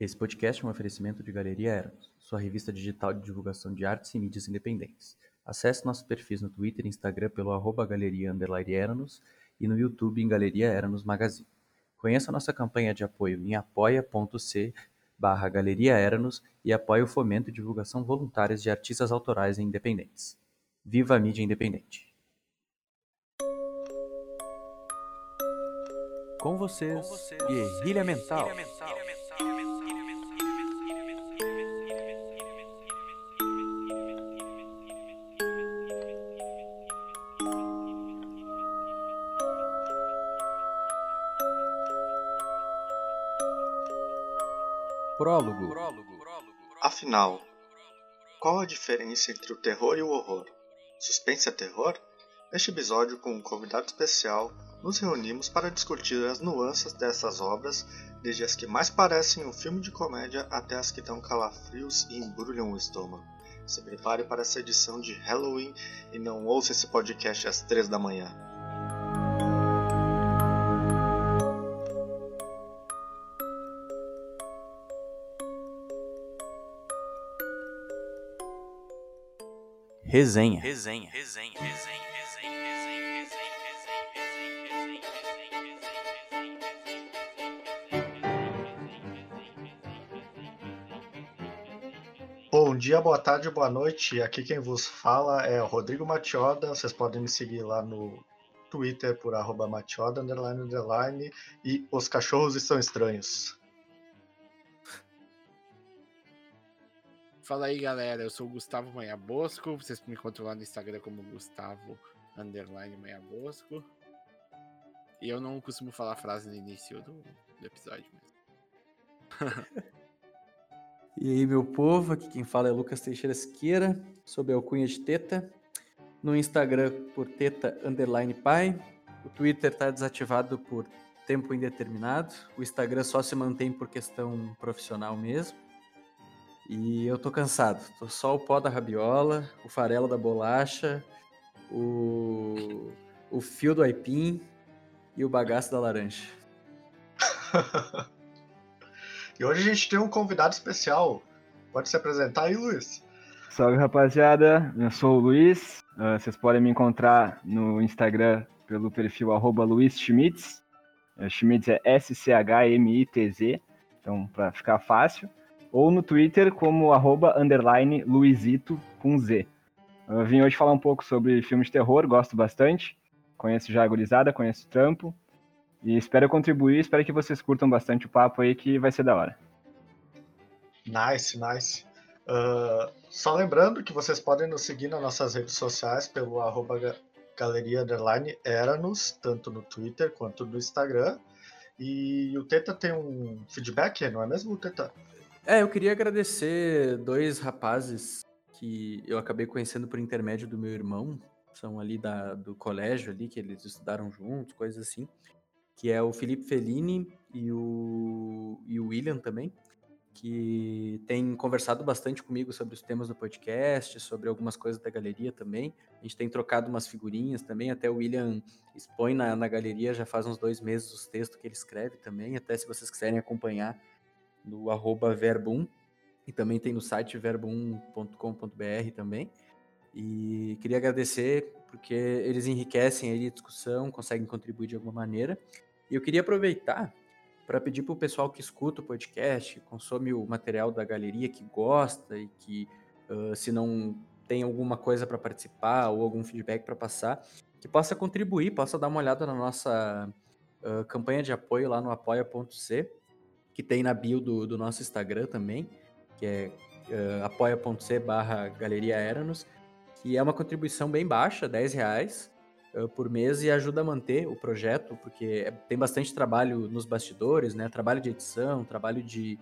Esse podcast é um oferecimento de Galeria Eros, sua revista digital de divulgação de artes e mídias independentes. Acesse nossos perfis no Twitter e Instagram pelo arroba galeria Eranos e no YouTube em Galeria Eranos Magazine. Conheça nossa campanha de apoio em apoia.c barra Galeria Eranos e apoie o fomento e divulgação voluntárias de artistas autorais e independentes. Viva a mídia independente! Com vocês, Com vocês Guerrilha Mental. Guerrilha Mental. Prólogo. Afinal, qual a diferença entre o terror e o horror? Suspense é terror? Neste episódio, com um convidado especial, nos reunimos para discutir as nuances dessas obras, desde as que mais parecem um filme de comédia até as que dão calafrios e embrulham o estômago. Se prepare para essa edição de Halloween e não ouça esse podcast às 3 da manhã. Resenha. Resenha. Resenha. Resenha. Bom dia, boa tarde, boa noite. Aqui quem vos fala é o Rodrigo Matioda. Vocês podem me seguir lá no Twitter por arroba Matioda, underline, underline, e os cachorros estão estranhos. Fala aí, galera. Eu sou o Gustavo Manha Bosco. Vocês me encontram lá no Instagram como Gustavo Underline Manha Bosco. E eu não costumo falar frase no início do, do episódio e aí, meu povo, aqui quem fala é Lucas Teixeira Siqueira, sob alcunha de Teta. No Instagram por Teta Underline Pai. O Twitter está desativado por tempo indeterminado. O Instagram só se mantém por questão profissional mesmo. E eu tô cansado. Tô só o pó da rabiola, o farelo da bolacha, o, o fio do aipim e o bagaço da laranja. e hoje a gente tem um convidado especial. Pode se apresentar aí, Luiz? Salve, rapaziada. Eu sou o Luiz. Uh, vocês podem me encontrar no Instagram pelo perfil arroba Luiz Schmitz. Uh, Schmitz é S-C-H-M-I-T-Z. Então, para ficar fácil ou no Twitter como arroba underline Luizito com Z. Eu vim hoje falar um pouco sobre filmes de terror, gosto bastante. Conheço já a gurizada, conheço o trampo. E espero contribuir, espero que vocês curtam bastante o papo aí, que vai ser da hora. Nice, nice. Uh, só lembrando que vocês podem nos seguir nas nossas redes sociais pelo arroba galeria underline Eranos, tanto no Twitter quanto no Instagram. E o Teta tem um feedback, não é mesmo, Teta? É, eu queria agradecer dois rapazes que eu acabei conhecendo por intermédio do meu irmão, são ali da, do colégio ali, que eles estudaram juntos, coisas assim, que é o Felipe Fellini e o, e o William também, que tem conversado bastante comigo sobre os temas do podcast, sobre algumas coisas da galeria também. A gente tem trocado umas figurinhas também, até o William expõe na, na galeria já faz uns dois meses os textos que ele escreve também, até se vocês quiserem acompanhar no arroba e também tem no site verbum.com.br também. E queria agradecer porque eles enriquecem a discussão, conseguem contribuir de alguma maneira. E eu queria aproveitar para pedir para o pessoal que escuta o podcast, consome o material da galeria, que gosta e que, uh, se não tem alguma coisa para participar ou algum feedback para passar, que possa contribuir, possa dar uma olhada na nossa uh, campanha de apoio lá no apoia.c que tem na bio do, do nosso Instagram também, que é uh, apoia.c barra Galeria Eranos, que é uma contribuição bem baixa, 10 reais uh, por mês, e ajuda a manter o projeto, porque é, tem bastante trabalho nos bastidores, né? Trabalho de edição, trabalho de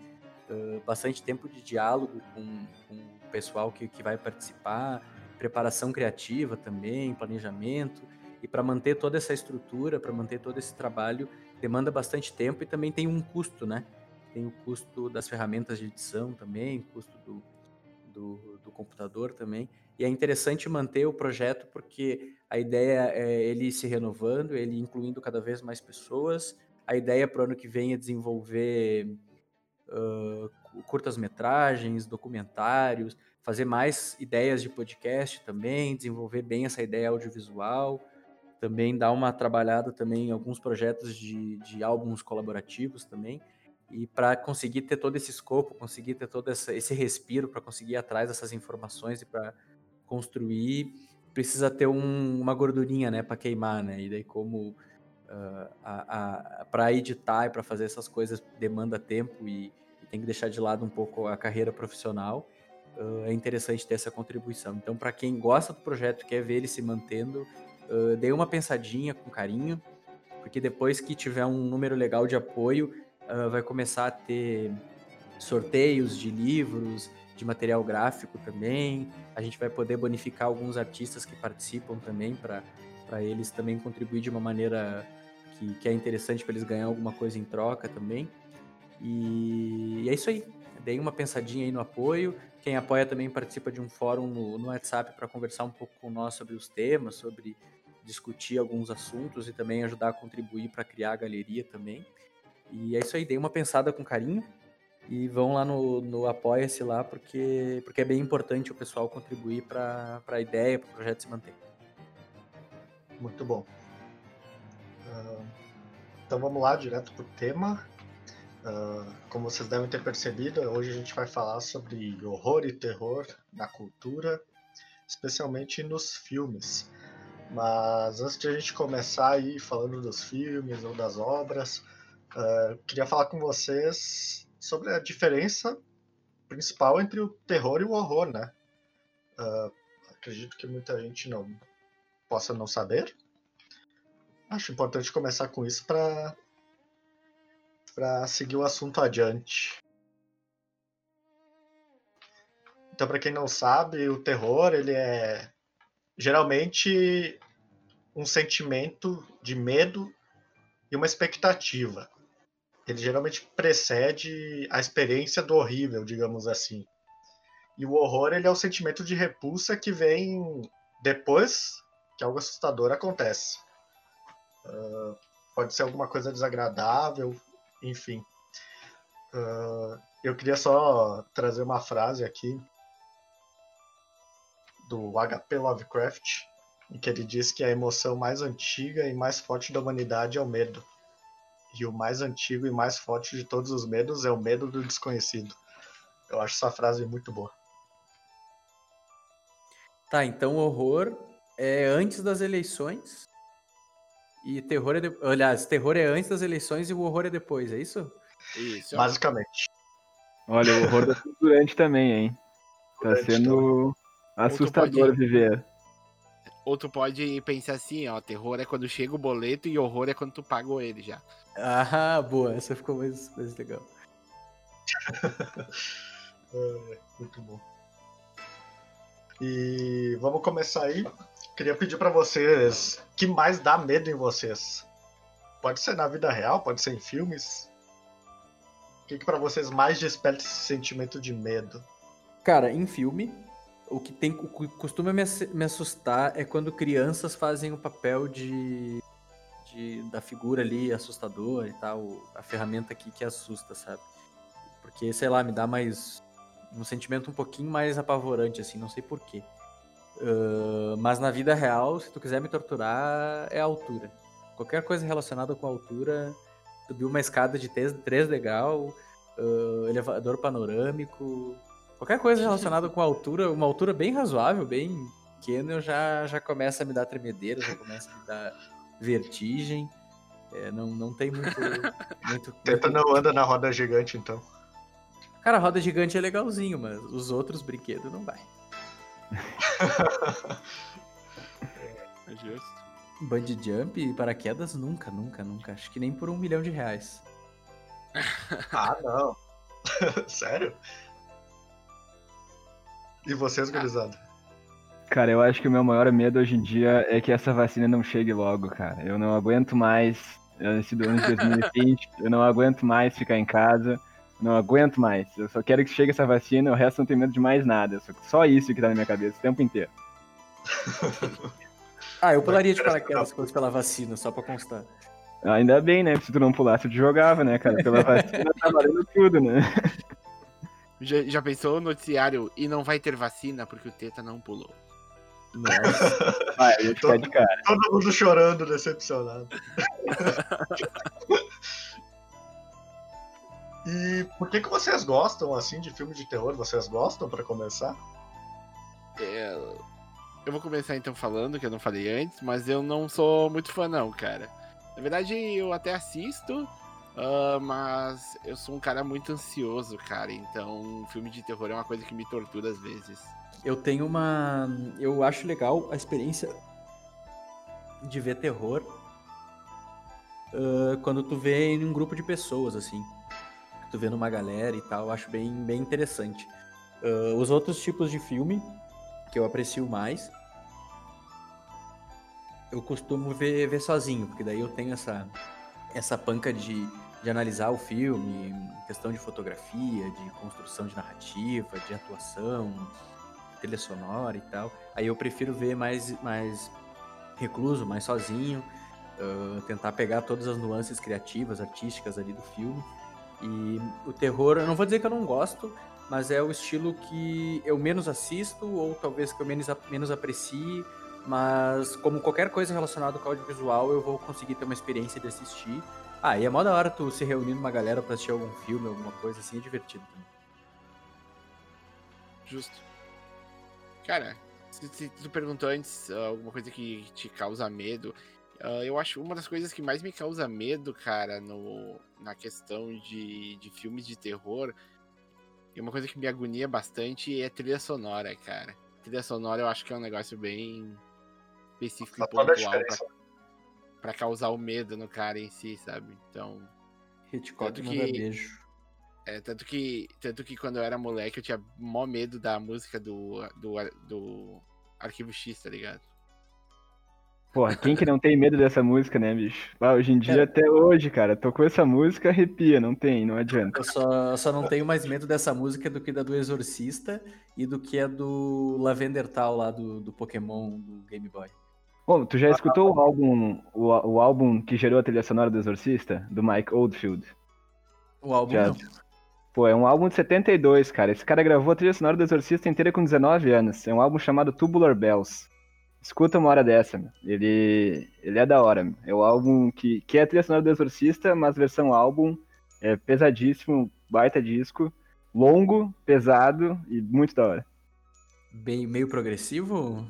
uh, bastante tempo de diálogo com, com o pessoal que, que vai participar, preparação criativa também, planejamento. E para manter toda essa estrutura, para manter todo esse trabalho, demanda bastante tempo e também tem um custo, né? Tem o custo das ferramentas de edição também, custo do, do, do, computador também. E é interessante manter o projeto porque a ideia é ele se renovando, ele incluindo cada vez mais pessoas. A ideia para o ano que vem é desenvolver uh, curtas-metragens, documentários, fazer mais ideias de podcast também, desenvolver bem essa ideia audiovisual, também dar uma trabalhada também em alguns projetos de, de álbuns colaborativos também, e para conseguir ter todo esse escopo, conseguir ter todo essa, esse respiro, para conseguir ir atrás dessas informações e para construir, precisa ter um, uma gordurinha, né, para queimar, né, e daí como uh, para editar e para fazer essas coisas demanda tempo e, e, tem que deixar de lado um pouco a carreira profissional, uh, é interessante ter essa contribuição. Então, para quem gosta do projeto, quer ver ele se mantendo, uh, dê uma pensadinha com carinho, porque depois que tiver um número legal de apoio, uh, vai começar a ter sorteios de livros, de material gráfico também. A gente vai poder bonificar alguns artistas que participam também para eles também contribuir de uma maneira que, que é interessante para eles ganhar alguma coisa em troca também. E, e é isso aí. Dei uma pensadinha aí no apoio. Quem apoia também participa de um fórum no, no WhatsApp para conversar um pouco com nós sobre os temas, sobre discutir alguns assuntos e também ajudar a contribuir para criar a galeria também. E é isso aí, dei uma pensada com carinho e vão lá no, no Apoia-se lá, porque, porque é bem importante o pessoal contribuir para a ideia, para o projeto se manter. Muito bom. Uh, então vamos lá, direto para o tema. Uh, como vocês devem ter percebido, hoje a gente vai falar sobre horror e terror na cultura, especialmente nos filmes. Mas antes de a gente começar aí falando dos filmes ou das obras, Uh, queria falar com vocês sobre a diferença principal entre o terror e o horror, né? Uh, acredito que muita gente não possa não saber. Acho importante começar com isso para para seguir o assunto adiante. Então, para quem não sabe, o terror ele é geralmente um sentimento de medo e uma expectativa ele geralmente precede a experiência do horrível, digamos assim. E o horror ele é o sentimento de repulsa que vem depois que algo assustador acontece. Uh, pode ser alguma coisa desagradável, enfim. Uh, eu queria só trazer uma frase aqui do HP Lovecraft, em que ele diz que a emoção mais antiga e mais forte da humanidade é o medo. E o mais antigo e mais forte de todos os medos é o medo do desconhecido. Eu acho essa frase muito boa. Tá, então horror é antes das eleições. E terror é. De... Aliás, terror é antes das eleições e o horror é depois, é isso? Isso. Basicamente. Olha, o horror é durante também, hein? Tá durante sendo também. assustador pode... viver. Ou tu pode pensar assim, ó, terror é quando chega o boleto e horror é quando tu pagou ele já. Ah, boa, essa ficou mais, mais legal. é, muito bom. E vamos começar aí. Queria pedir para vocês que mais dá medo em vocês. Pode ser na vida real, pode ser em filmes. O que, que para vocês mais desperta esse sentimento de medo? Cara, em filme, o que tem o que costuma me, me assustar é quando crianças fazem o papel de, de da figura ali assustadora e tal, a ferramenta aqui que assusta, sabe? Porque, sei lá, me dá mais um sentimento um pouquinho mais apavorante, assim, não sei porquê. Uh, mas na vida real, se tu quiser me torturar, é a altura. Qualquer coisa relacionada com a altura, subir uma escada de três degrau, uh, elevador panorâmico, Qualquer coisa relacionada com altura, uma altura bem razoável, bem pequena, eu já, já começa a me dar tremedeira, já começa a me dar vertigem. É, não, não tem muito. muito Tenta muito... não anda na roda gigante, então. Cara, a roda gigante é legalzinho, mas os outros brinquedos não vai. é justo. Bungee jump e paraquedas nunca, nunca, nunca. Acho que nem por um milhão de reais. ah, não. Sério? E vocês, gurizada? Cara, eu acho que o meu maior medo hoje em dia é que essa vacina não chegue logo, cara. Eu não aguento mais, esse ano de 2020, eu não aguento mais ficar em casa, não aguento mais. Eu só quero que chegue essa vacina, o resto não tenho medo de mais nada. Só isso que tá na minha cabeça o tempo inteiro. ah, eu pularia de paraquedas se fosse pela vacina, só pra constar. Ainda bem, né? Se tu não pulasse, tu jogava, né, cara? Pela vacina tá valendo tudo, né? Já, já pensou no noticiário e não vai ter vacina porque o Teta não pulou? Nossa. Vai, eu ficar de cara. Todo mundo chorando, decepcionado. e por que, que vocês gostam assim de filme de terror? Vocês gostam pra começar? É, eu vou começar então falando, que eu não falei antes, mas eu não sou muito fã não, cara. Na verdade, eu até assisto, ah, mas eu sou um cara muito ansioso, cara. Então, filme de terror é uma coisa que me tortura às vezes. Eu tenho uma. Eu acho legal a experiência de ver terror ah, quando tu vê em um grupo de pessoas, assim. Tu vê numa galera e tal, eu acho bem, bem interessante. Ah, os outros tipos de filme que eu aprecio mais, eu costumo ver, ver sozinho, porque daí eu tenho essa, essa panca de, de analisar o filme, questão de fotografia, de construção de narrativa, de atuação, trilha sonora e tal. Aí eu prefiro ver mais, mais recluso, mais sozinho, ah, tentar pegar todas as nuances criativas, artísticas ali do filme. E o terror, eu não vou dizer que eu não gosto, mas é o estilo que eu menos assisto, ou talvez que eu menos, menos aprecie. Mas, como qualquer coisa relacionada com audiovisual, eu vou conseguir ter uma experiência de assistir. Ah, e é mó da hora tu se reunir numa galera pra assistir algum filme, alguma coisa assim, é divertido também. Justo. Cara, se, se tu perguntou antes ah, alguma coisa que te causa medo, ah, eu acho uma das coisas que mais me causa medo, cara, no, na questão de, de filmes de terror, e uma coisa que me agonia bastante é trilha sonora, cara. Trilha sonora eu acho que é um negócio bem específico e toda a pontual pra, pra causar o medo no cara em si, sabe? Então, Hitchcock Tanto manda que- beijo. É, tanto que, tanto que quando eu era moleque eu tinha mó medo da música do, do, do Arquivo X, tá ligado? Porra, quem que não tem medo dessa música, né, bicho? Ah, hoje em dia, Cara. até hoje, cara, tocou essa música, arrepia, não tem, não adianta. Eu só, eu só não tenho mais medo dessa música do que da do Exorcista e do que a do Lavender Tal lá do, do Pokémon do Game Boy. Bom, tu já escutou o álbum, o, o álbum que gerou a trilha sonora do Exorcista? Do Mike Oldfield? O álbum Já. não. Pô, é um álbum de 72, cara. Esse cara gravou a trilha sonora do Exorcista inteira com 19 anos. É um álbum chamado Tubular Bells. Escuta uma hora dessa, meu. Ele, ele é da hora, meu. É o álbum que, que é a trilha sonora do Exorcista, mas versão álbum. É pesadíssimo, baita disco. Longo, pesado e muito da hora. Bem, meio progressivo?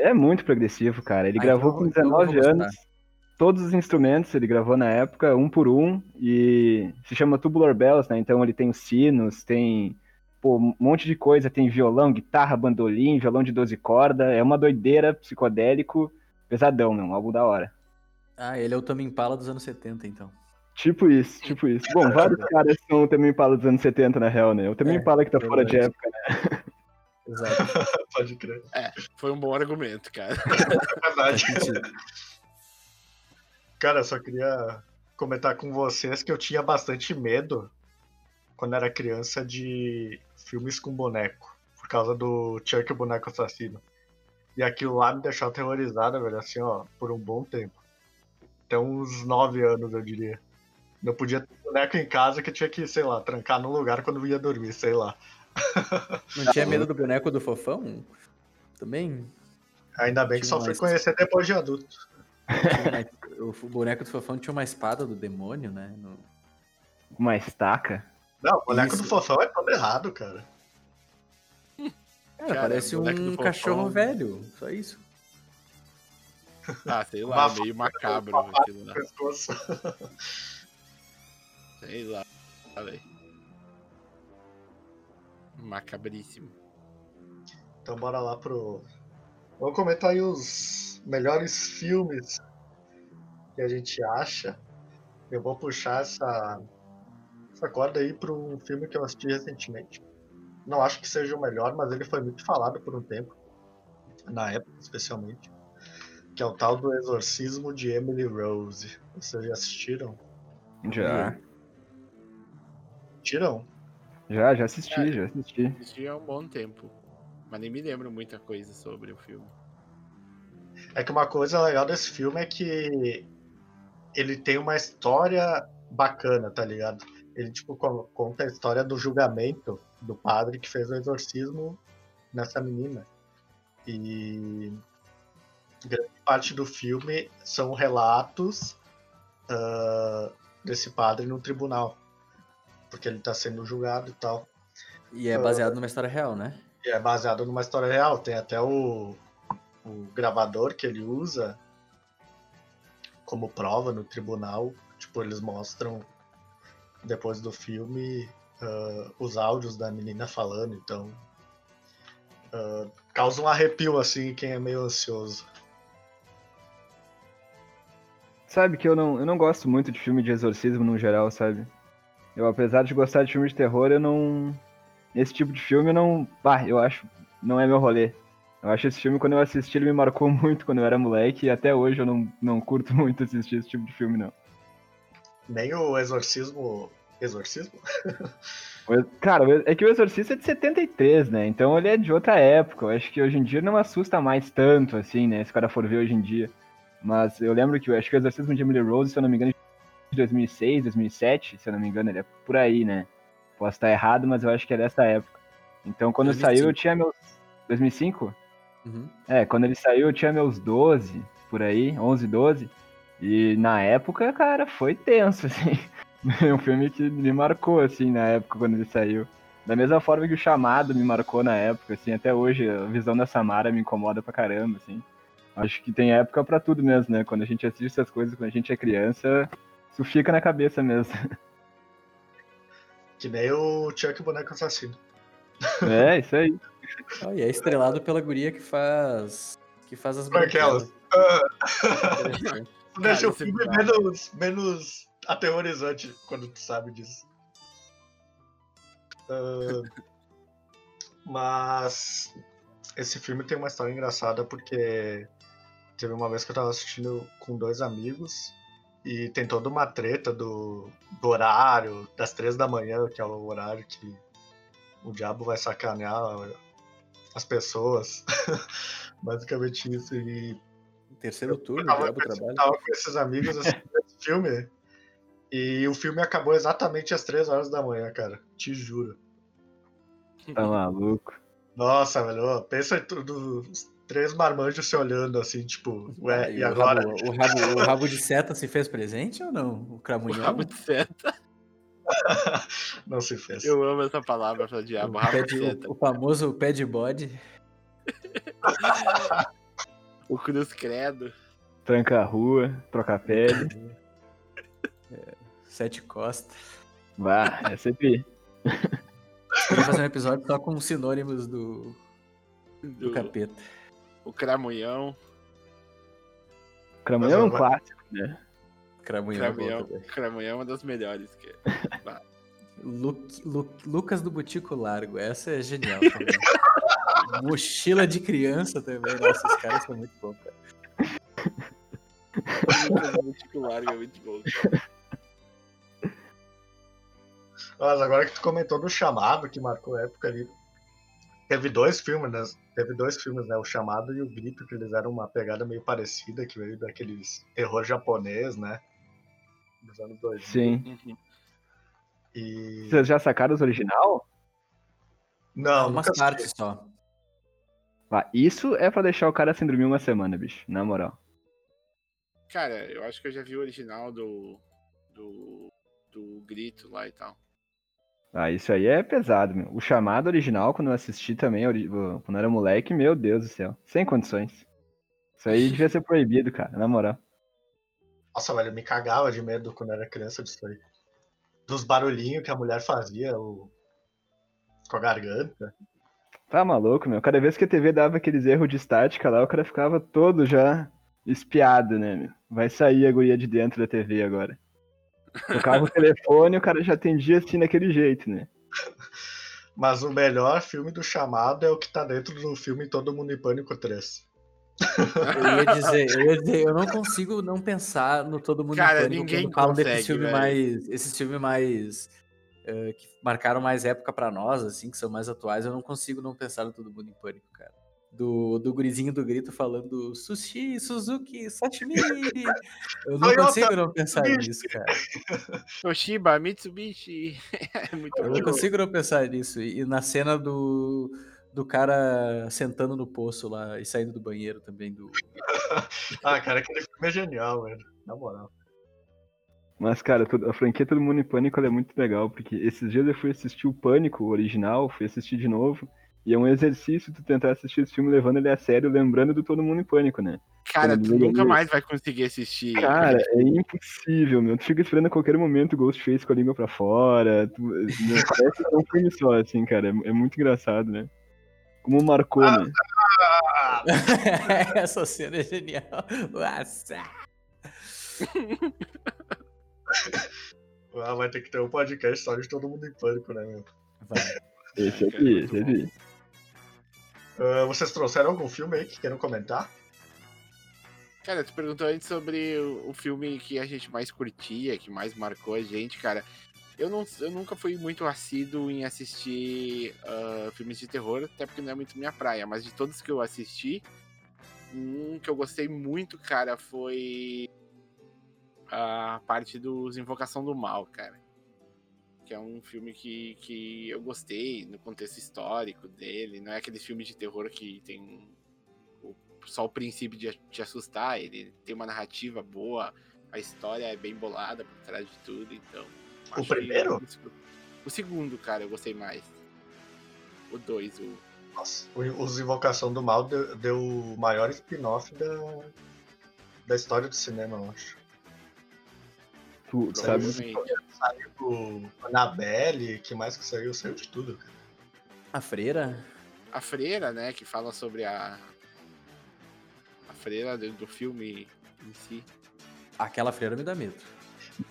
É muito progressivo, cara. Ele Ah, gravou então- com então eu vou 19 anos. gostar. Todos os instrumentos ele gravou na época, um por um, e se chama Tubular Bells, né? Então ele tem os sinos, tem pô, um monte de coisa, tem violão, guitarra, bandolim, violão de 12 cordas, é uma doideira, psicodélico, pesadão, meu, um álbum da hora. Ah, ele é o Tame Impala dos anos 70, então. Tipo isso, tipo isso. Bom, vários caras são o Tame Impala dos anos 70, na real, né? O Tame É, Impala que tá fora de época, né? Exato. Pode crer. Foi um bom argumento, cara. É verdade. Cara, eu só queria comentar com vocês que eu tinha bastante medo quando era criança de filmes com boneco, por causa do Chuck o boneco assassino. E aquilo lá me deixou aterrorizada, velho, assim, ó, por um bom tempo. Até uns nove anos, eu diria. Não podia ter boneco em casa que eu tinha que, sei lá, trancar num lugar quando ia dormir, sei lá. Não tinha medo do boneco do fofão? Também? Ainda bem que só fui conhecer depois de adulto. O boneco do fofão tinha uma espada do demônio, né? No- Uma estaca. Não, o boneco Isso. do fofão é todo errado, cara. Cara, Cara, parece um fofão- cachorro velho, só isso. Ah, sei lá, Uma meio macabro aquilo lá. Sei lá, velho. Macabríssimo. Então bora lá pro. Vamos comentar aí os melhores filmes que a gente acha. Eu vou puxar essa, essa corda aí para um filme que eu assisti recentemente. Não acho que seja o melhor, mas ele foi muito falado por um tempo. Na época, especialmente. Que é o tal do Exorcismo de Emily Rose. Vocês já assistiram? Já. Tiram? Já, já assisti, É. já assisti. Assisti há um bom tempo. Mas nem me lembro muita coisa sobre o filme. É que uma coisa legal desse filme é que ele tem uma história bacana, tá ligado? Ele, tipo, conta a história do julgamento do padre que fez o exorcismo nessa menina. E grande parte do filme são relatos uh, desse padre no tribunal. Porque ele tá sendo julgado e tal. E é baseado uh, numa história real, né? E é baseado numa história real. Tem até o, o gravador que ele usa como prova no tribunal. Tipo, eles mostram depois do filme uh, os áudios da menina falando, então uh, causa um arrepio assim quem é meio ansioso. Sabe que eu não, eu não gosto muito de filme de exorcismo no geral, sabe? Eu, apesar de gostar de filme de terror, eu não. Esse tipo de filme eu não. Bah, eu acho. Não é meu rolê. Eu acho esse filme, quando eu assisti, ele me marcou muito quando eu era moleque, e até hoje eu não, não curto muito assistir esse tipo de filme, não. Nem o Exorcismo. Exorcismo? Cara, é que o Exorcista é de 73, né? Então ele é de outra época. Eu acho que hoje em dia não assusta mais tanto, assim, né? Se o cara for ver hoje em dia. Mas eu lembro que eu acho que o Exorcismo de Emily Rose, se eu não me engano, de 2006, 2007, se eu não me engano, ele é por aí, né? Posso estar errado, mas eu acho que é dessa época. Então quando 2005. saiu eu tinha meus. 2005? Uhum. É, quando ele saiu eu tinha meus 12, por aí, 11, 12. E na época, cara, foi tenso, assim. É um filme que me marcou, assim, na época, quando ele saiu. Da mesma forma que o Chamado me marcou na época, assim, até hoje a visão da Samara me incomoda pra caramba, assim. Acho que tem época para tudo mesmo, né? Quando a gente assiste essas coisas, quando a gente é criança, isso fica na cabeça mesmo. Que nem o Chuck Boneco Assassino. É, isso aí. Oh, e é estrelado pela guria que faz. que faz as branquelas. Uh... Deixa o filme menos, menos aterrorizante quando tu sabe disso. Uh... mas esse filme tem uma história engraçada porque teve uma vez que eu tava assistindo com dois amigos e tem toda uma treta do, do horário, das três da manhã, que é o horário que o diabo vai sacanear as pessoas. Basicamente isso. E Terceiro turno, eu tava, o diabo trabalha. tava com esses amigos assistindo esse filme. E o filme acabou exatamente às três horas da manhã, cara. Te juro. Tá maluco. Nossa, velho. Pensa tudo três marmanjos se olhando assim, tipo, ué, ah, e, e agora? O rabo, o, rabo, o rabo, de seta se fez presente ou não? O cramunhão? O rabo de seta. não se fez. Eu amo essa palavra pra diabo, o, rabo de seta. O, o famoso pé de bode. o cruz credo. Tranca a rua, troca a pele. É, sete costas. Vá, é sempre. Vou fazer um episódio só com sinônimos do, do, do capeta. O Cramunhão. Cramunhão é um clássico, né? Cramunhão, é Cramunhão, Cramunhão é uma das melhores. Que... Lu, Lu, Lucas do Butico Largo, essa é genial também. Mochila de criança também, nossa, esses caras são muito bons, cara. Lucas do Butico Largo é muito bom. Mas agora que tu comentou do chamado que marcou a época ali, teve dois filmes, né? Teve dois filmes, né? O Chamado e o Grito, que eles eram uma pegada meio parecida, que veio daqueles terror japonês, né? Dos anos 2000. Sim. Uhum. E... Vocês já sacaram os original? Não, umas partes só. Ah, isso é pra deixar o cara sem dormir uma semana, bicho, na moral. Cara, eu acho que eu já vi o original do. do. do grito lá e tal. Ah, isso aí é pesado, meu. O chamado original, quando eu assisti também, quando eu era moleque, meu Deus do céu. Sem condições. Isso aí devia ser proibido, cara, na moral. Nossa, velho, eu me cagava de medo quando eu era criança disso aí. Dos barulhinhos que a mulher fazia, o... com a garganta. Tá maluco, meu. Cada vez que a TV dava aqueles erros de estática lá, o cara ficava todo já espiado, né, meu? Vai sair a guria de dentro da TV agora. Tocava o telefone e o cara já atendia assim daquele jeito, né? Mas o melhor filme do chamado é o que tá dentro do filme Todo Mundo em Pânico 3. Eu ia dizer, eu ia dizer, eu não consigo não pensar no Todo Mundo Cara, em Pânico ninguém quando desses filmes mais, esses filmes mais uh, que marcaram mais época para nós, assim, que são mais atuais, eu não consigo não pensar no Todo Mundo em Pânico, cara. Do, do gurizinho do grito falando sushi, Suzuki, sashimi. Eu não Toyota, consigo não pensar Mitsubishi. nisso, cara. Toshiba, Mitsubishi. É muito Eu bom. não consigo não pensar nisso. E na cena do, do cara sentando no poço lá e saindo do banheiro também. Do... Ah, cara, aquele filme é genial, velho. Na moral. Mas, cara, tudo- a franquia Todo Mundo em Pânico ela é muito legal, porque esses dias eu fui assistir o Pânico, o original, fui assistir de novo, e é um exercício tu tentar assistir esse filme levando ele a sério, lembrando do Todo Mundo em Pânico, né? Cara, tu nunca mais vai conseguir assistir. Cara, é impossível, meu. Tu fica esperando a qualquer momento o Ghostface com a língua pra fora. Tu, parece que é um filme só, assim, cara. É, é muito engraçado, né? Como marcou, né? Ah, Essa cena é genial. Nossa. ah, vai ter que ter um podcast só de todo mundo em pânico, né, meu? Vai. Esse aqui, muito esse bom. aqui. Ah, vocês trouxeram algum filme aí que queiram comentar? Cara, tu perguntou antes sobre o, o filme que a gente mais curtia, que mais marcou a gente, cara. Eu, não, eu nunca fui muito assíduo em assistir ah, filmes de terror, até porque não é muito minha praia, mas de todos que eu assisti, um que eu gostei muito, cara, foi a parte dos Invocação do Mal, cara. Que é um filme que, que eu gostei no contexto histórico dele. Não é aquele filme de terror que tem o- só o princípio de te assustar. Ele tem uma narrativa boa, a história é bem bolada por trás de tudo. Então. O primeiro? O segundo, cara, eu gostei mais. O dois, o. Nossa, os Invocação do Mal deu, deu o maior spin-off da, da história do cinema, eu acho. Tu, tu sabe. Saiu o Annabelle, que mais que saiu? Saiu de tudo, cara. A freira? A freira, né, que fala sobre a. A freira do, do filme em si. Aquela freira me dá medo.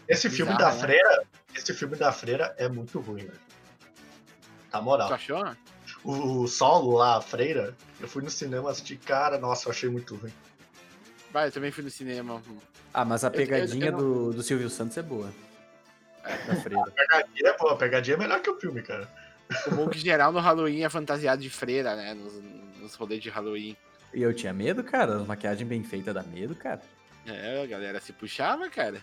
Esse filme da né? freira, esse filme da freira é muito ruim, velho. Na Tu moral. achou? O, o solo lá, a freira, eu fui no cinema assistir, cara, nossa, eu achei muito ruim. Vai, eu também fui no cinema. Ah, mas a Eu- eu- pegadinha eu não- do, do Silvio Santos é boa. Da freira. Pegadinha é boa, pegadinha é melhor que o filme, cara. O bom que geral no Halloween é fantasiado de freira, né? Nos, nos rolês de Halloween. E eu tinha medo, cara. As maquiagem bem feita dá medo, cara. É, a galera se puxava, cara.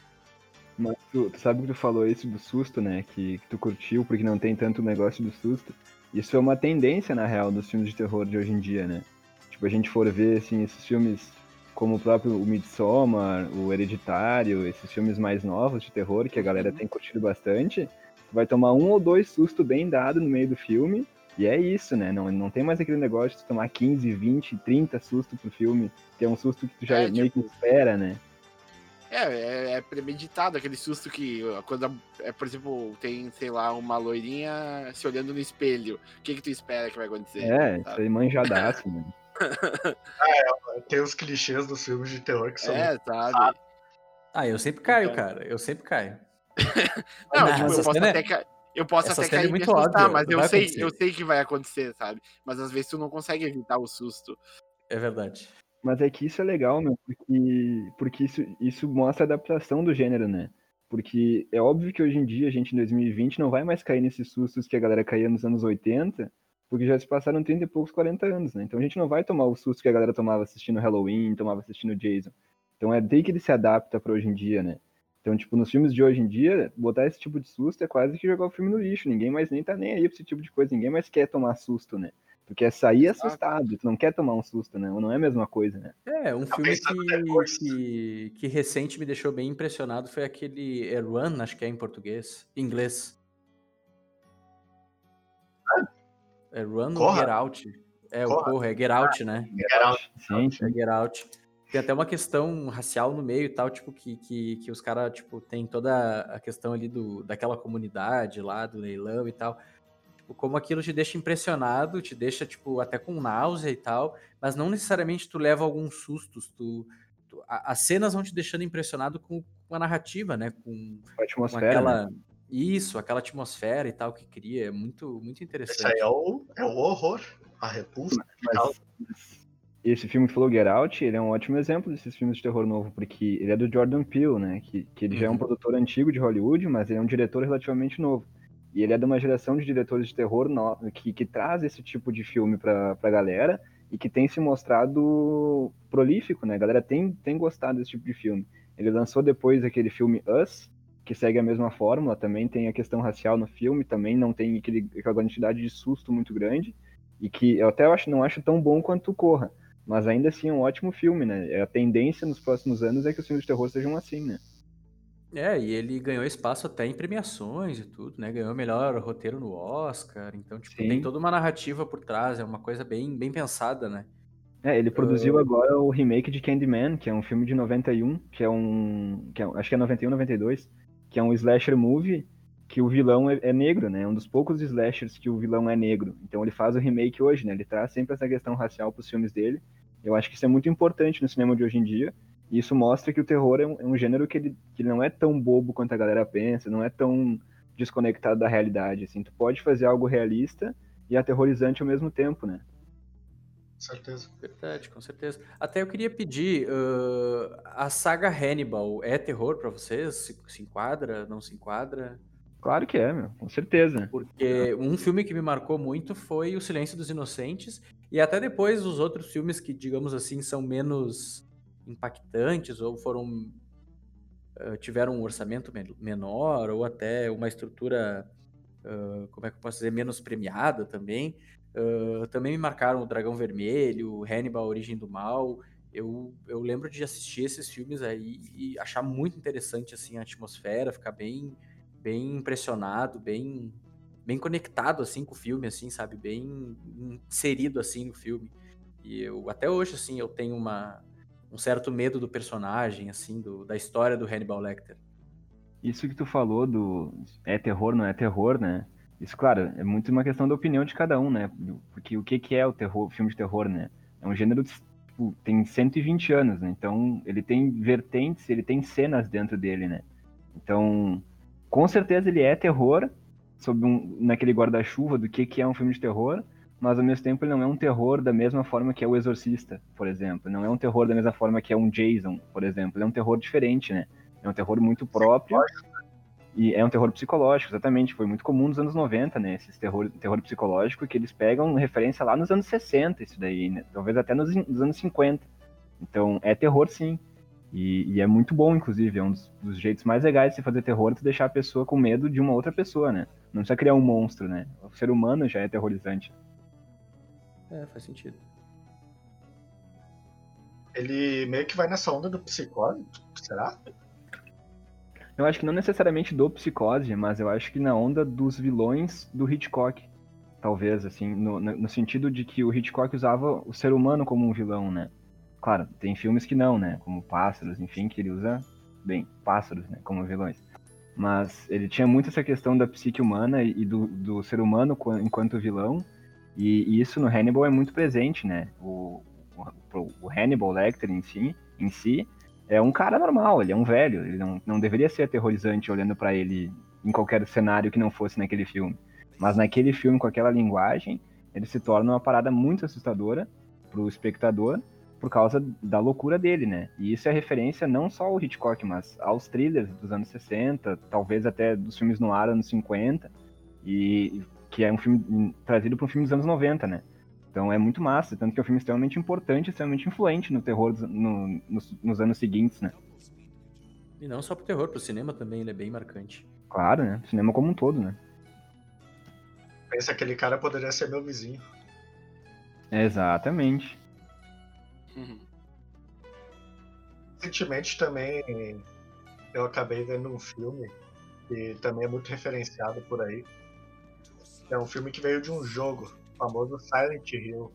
mas tu, tu sabe que tu falou isso do susto, né? Que, que tu curtiu porque não tem tanto negócio do susto. Isso é uma tendência, na real, dos filmes de terror de hoje em dia, né? Tipo, a gente for ver, assim, esses filmes como o próprio o Midsommar, o Hereditário, esses filmes mais novos de terror que a galera tem curtido bastante, tu vai tomar um ou dois sustos bem dados no meio do filme, e é isso, né? Não, não tem mais aquele negócio de tu tomar 15, 20, 30 sustos pro filme, que é um susto que tu já É, meio tipo- que espera, né? É, é, é premeditado, aquele susto que, quando, é, por exemplo, tem, sei lá, uma loirinha se olhando no espelho. O que que tu espera que vai acontecer? É, isso sabe? aí manjadaço, né? Tem os clichês dos filmes de terror que são. É, sabe? Ah, eu sempre caio, Então- cara. Eu sempre caio. Não, Não, tipo, eu posso é- até, ca- eu posso essa até é cair e me muito assustar, óbvia, mas eu sei, acontecer. eu sei que vai acontecer, sabe? Mas às vezes tu não consegue evitar o susto. É verdade. Mas é que isso é legal, meu, porque, porque isso, isso mostra a adaptação do gênero, né? Porque é óbvio que hoje em dia, a gente em 2020 não vai mais cair nesses sustos que a galera caía nos anos 80, porque já se passaram 30 e poucos, 40 anos, né? Então a gente não vai tomar o susto que a galera tomava assistindo Halloween, tomava assistindo Jason. Então é daí que ele se adapta pra hoje em dia, né? Então, tipo, nos filmes de hoje em dia, botar esse tipo de susto é quase que jogar o filme no lixo. Ninguém mais nem tá nem aí pra esse tipo de coisa. Ninguém mais quer tomar susto, né? Tu quer sair Exato. assustado, tu não quer tomar um susto, né? Ou não é a mesma coisa, né? É, um filme depois. que, que, que recente me deixou bem impressionado foi aquele é Run, acho que é em português. Em inglês. É Run ou Corra? Get Out? É, o Corra. Corra, é Get Out, né? Get Out. Sim, É. Get Out. Tem até uma questão racial no meio e tal, tipo, que, que, que os caras, tipo, tem toda a questão ali do, daquela comunidade lá, do leilão e tal. Tipo, como aquilo te deixa impressionado, te deixa, tipo, até com náusea e tal, mas não necessariamente tu leva alguns sustos, tu... tu- a- as cenas vão te deixando impressionado com, com a narrativa, né? Com, A com atmosfera, aquela... né? Isso, aquela atmosfera e tal que cria, é muito, muito Esse interessante. aí é o, é o horror, a repulsa. Mas esse filme que falou Get Out, ele é um ótimo exemplo desses filmes de terror novo, porque ele é do Jordan Peele, né? Que, que ele já é um Uhum. produtor antigo de Hollywood, mas ele é um diretor relativamente novo. E ele é de uma geração de diretores de terror no- que, que traz esse tipo de filme pra, pra galera. e que tem se mostrado prolífico, né? A galera tem, tem gostado desse tipo de filme. Ele lançou depois aquele filme Us, que segue a mesma fórmula, também tem a questão racial no filme, também não tem aquele, aquela quantidade de susto muito grande, e que eu até acho, não acho tão bom quanto Corra, mas ainda assim é um ótimo filme, né? A tendência nos próximos anos é que os filmes de terror sejam assim, né? É, e ele ganhou espaço até em premiações e tudo, né? Ganhou melhor roteiro no Oscar. Então, tipo, Sim. tem toda uma narrativa por trás, é uma coisa bem, bem pensada, né? É, ele produziu agora o remake de Candyman, que é um filme de 91, que é um. Que é, acho que é 91, 92, que é um slasher movie que o vilão é, é negro, né? É um dos poucos slashers que o vilão é negro. Então ele faz o remake hoje, né? Ele traz sempre essa questão racial pros filmes dele. Eu acho que isso é muito importante no cinema de hoje em dia. E isso mostra que o terror é um, é um gênero que ele, que não é tão bobo quanto a galera pensa, não é tão desconectado da realidade. Assim, tu pode fazer algo realista e aterrorizante ao mesmo tempo, né? Certeza. Verdade, com certeza. Até eu queria pedir, uh, a saga Hannibal é terror pra vocês? Se, se enquadra, não se enquadra? Claro que é, meu, com certeza. Porque um filme que me marcou muito foi O Silêncio dos Inocentes, e até depois os outros filmes que, digamos assim, são menos impactantes ou foram uh, tiveram um orçamento menor ou até uma estrutura, uh, como é que eu posso dizer, menos premiada também. Também me marcaram o Dragão Vermelho, Hannibal, Origem do Mal. Eu, eu lembro de assistir esses filmes aí e achar muito interessante assim a atmosfera, ficar bem bem impressionado, bem bem conectado assim com o filme assim, sabe, bem inserido assim no filme. E eu até hoje assim eu tenho uma um certo medo do personagem, assim, do, da história do Hannibal Lecter. Isso que tu falou do é terror, não é terror, né? Isso, claro, é muito uma questão da opinião de cada um, né? Porque o que, que é o terror, filme de terror, né? É um gênero, tipo, tem 120 anos, né? Então, ele tem vertentes, ele tem cenas dentro dele, né? Então, com certeza ele é terror, sob um, naquele guarda-chuva do que, que é um filme de terror, mas ao mesmo tempo ele não é um terror da mesma forma que é o Exorcista, por exemplo. Não é um terror da mesma forma que é um Jason, por exemplo. Ele é um terror diferente, né? É um terror muito próprio. E é um terror psicológico, exatamente. Foi muito comum nos anos 90, né? Esse terror, terror psicológico que eles pegam referência lá nos anos 60, isso daí, né? Talvez até nos, nos anos 50. Então, é terror sim. E, e, é muito bom, inclusive. É um dos, dos, jeitos mais legais de fazer terror, é deixar a pessoa com medo de uma outra pessoa, né? Não precisa criar um monstro, né? O ser humano já é terrorizante. É, faz sentido. Ele meio que vai nessa onda do psicose, será? Eu acho que não necessariamente do psicose, mas eu acho que na onda dos vilões do Hitchcock. Talvez, assim, no, no sentido de que o Hitchcock usava o ser humano como um vilão, né? Claro, tem filmes que não, né? Como Pássaros, enfim, que ele usa, bem, pássaros, né? Como vilões. Mas ele tinha muito essa questão da psique humana e do, do ser humano enquanto vilão, e, e, isso no Hannibal é muito presente, né? O, o, o, Hannibal Lecter em si, em si é um cara normal, ele é um velho, ele não, não deveria ser aterrorizante olhando para ele em qualquer cenário que não fosse naquele filme. Mas naquele filme, com aquela linguagem, ele se torna uma parada muito assustadora pro espectador por causa da loucura dele, né? E isso é referência não só ao Hitchcock, mas aos thrillers dos anos 60, talvez até dos filmes no ar anos 50. E que é um filme trazido para um filme dos anos 90, né? Então é muito massa, tanto que é um filme extremamente importante, extremamente influente no terror no, nos, nos, anos seguintes, né? E não só pro terror, pro cinema também ele é bem marcante. Claro, né? Cinema como um todo, né? Pensa que aquele cara poderia ser meu vizinho. Exatamente. Uhum. Recentemente também eu acabei vendo um filme que também é muito referenciado por aí, é um filme que veio de um jogo, famoso Silent Hill.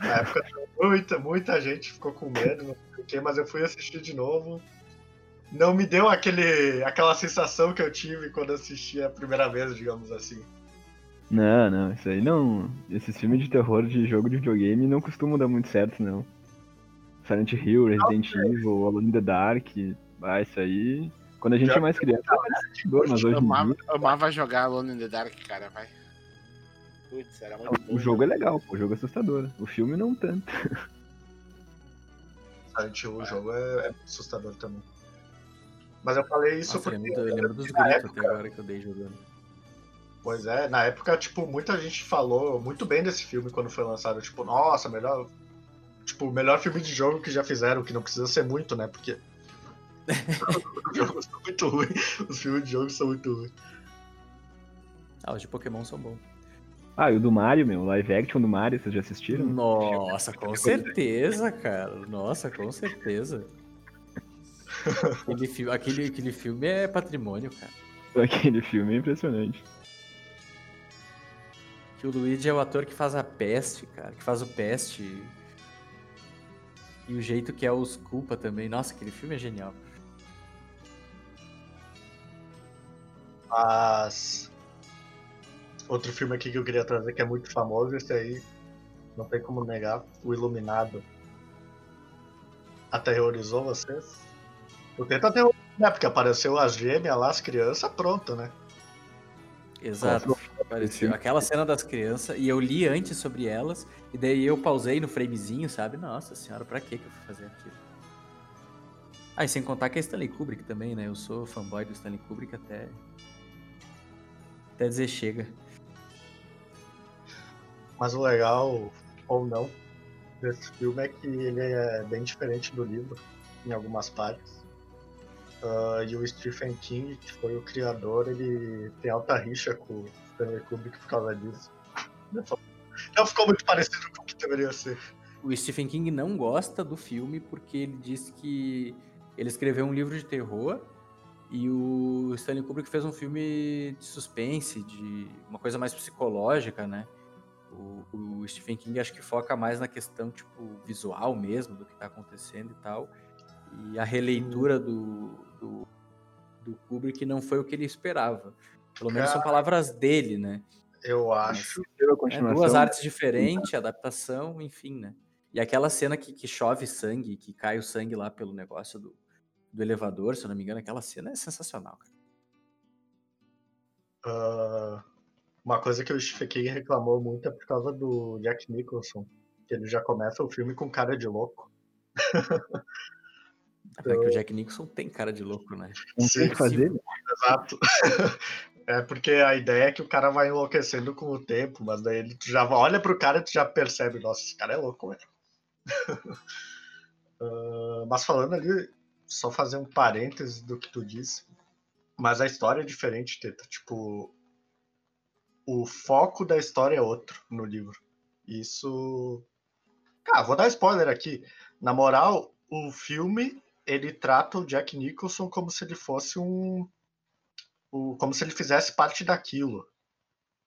Na época, muita, muita gente ficou com medo, não sei o quê, mas eu fui assistir de novo. Não me deu aquele, aquela sensação que eu tive quando assisti a primeira vez, digamos assim. Não, não, isso aí não. Esses filmes de terror de jogo de videogame não costumam dar muito certo, não. Silent Hill, Resident Evil, Alone in the Dark. Ah, isso aí quando a gente é mais criança, era mas hoje amava, dia... amava jogar Alone in the Dark, cara, vai. Putz, era muito O bom, jogo né? é legal, pô, o jogo é assustador. O filme não tanto. Silent Hill, o jogo é, é, assustador também. Mas eu falei isso Nossa, porque... Eu lembro dos gritos época... até agora que eu dei jogando. Pois é, na época, tipo, muita gente falou muito bem desse filme quando foi lançado. Tipo, nossa, melhor. Tipo, melhor filme de jogo que já fizeram, que não precisa ser muito, né? Porque. Os jogos são muito ruins. Os filmes de jogo são muito ruins. Ah, os de Pokémon são bons. Ah, e o do Mario, meu, o live action do Mario, vocês já assistiram? Nossa, com certeza, cara. Nossa, com certeza. Aquele filme, aquele, aquele filme é patrimônio, cara. Aquele filme é impressionante. Que o Luigi é o ator que faz a peste, cara. Que faz o peste. E o jeito que é os culpa também. Nossa, aquele filme é genial. Mas. Outro filme aqui que eu queria trazer que é muito famoso, esse aí. Não tem como negar. O Iluminado. Aterrorizou vocês? O tento aterrorizar, né? Porque apareceu as gêmeas lá, as crianças, pronto, né? Exato. Apareceu aquela cena das crianças, e eu li antes sobre elas, e daí eu pausei no framezinho, sabe? Nossa senhora, pra que que eu fui fazer aquilo? Ah, e sem contar que é Stanley Kubrick também, né? Eu sou fanboy do Stanley Kubrick até. Até dizer chega. Mas o legal, ou não, desse filme é que ele é bem diferente do livro, em algumas partes. Uh, e o Stephen King, que foi o criador, ele tem alta rixa com o Stanley Kubrick por causa disso. Não ficou muito parecido com o que deveria ser. O Stephen King não gosta do filme porque ele diz que ele escreveu um livro de terror e o Stanley Kubrick fez um filme de suspense, de uma coisa mais psicológica, né? O, o Stephen King acho que foca mais na questão tipo visual mesmo do que está acontecendo e tal. E a releitura do, do, do Kubrick não foi o que ele esperava. Pelo menos são palavras dele, né? Eu acho. É, duas artes diferentes, adaptação, enfim, né? E aquela cena que, que chove sangue, que cai o sangue lá pelo negócio do, do elevador, se eu não me engano, aquela cena é sensacional, cara. Uh, uma coisa que o Stephen King reclamou muito é por causa do Jack Nicholson, que ele já começa o filme com cara de louco. Até que o Jack Nicholson tem cara de louco, né? Não tem o que fazer. Exato. É porque a ideia é que o cara vai enlouquecendo com o tempo, mas daí ele já olha pro cara e tu já percebe, nossa, esse cara é louco, velho. uh, mas falando ali, só fazer um parênteses do que tu disse, mas a história é diferente, Teta. Tipo, o foco da história é outro no livro. Isso. Ah, vou dar spoiler aqui. Na moral, o filme ele trata o Jack Nicholson como se ele fosse um. O, como se ele fizesse parte daquilo.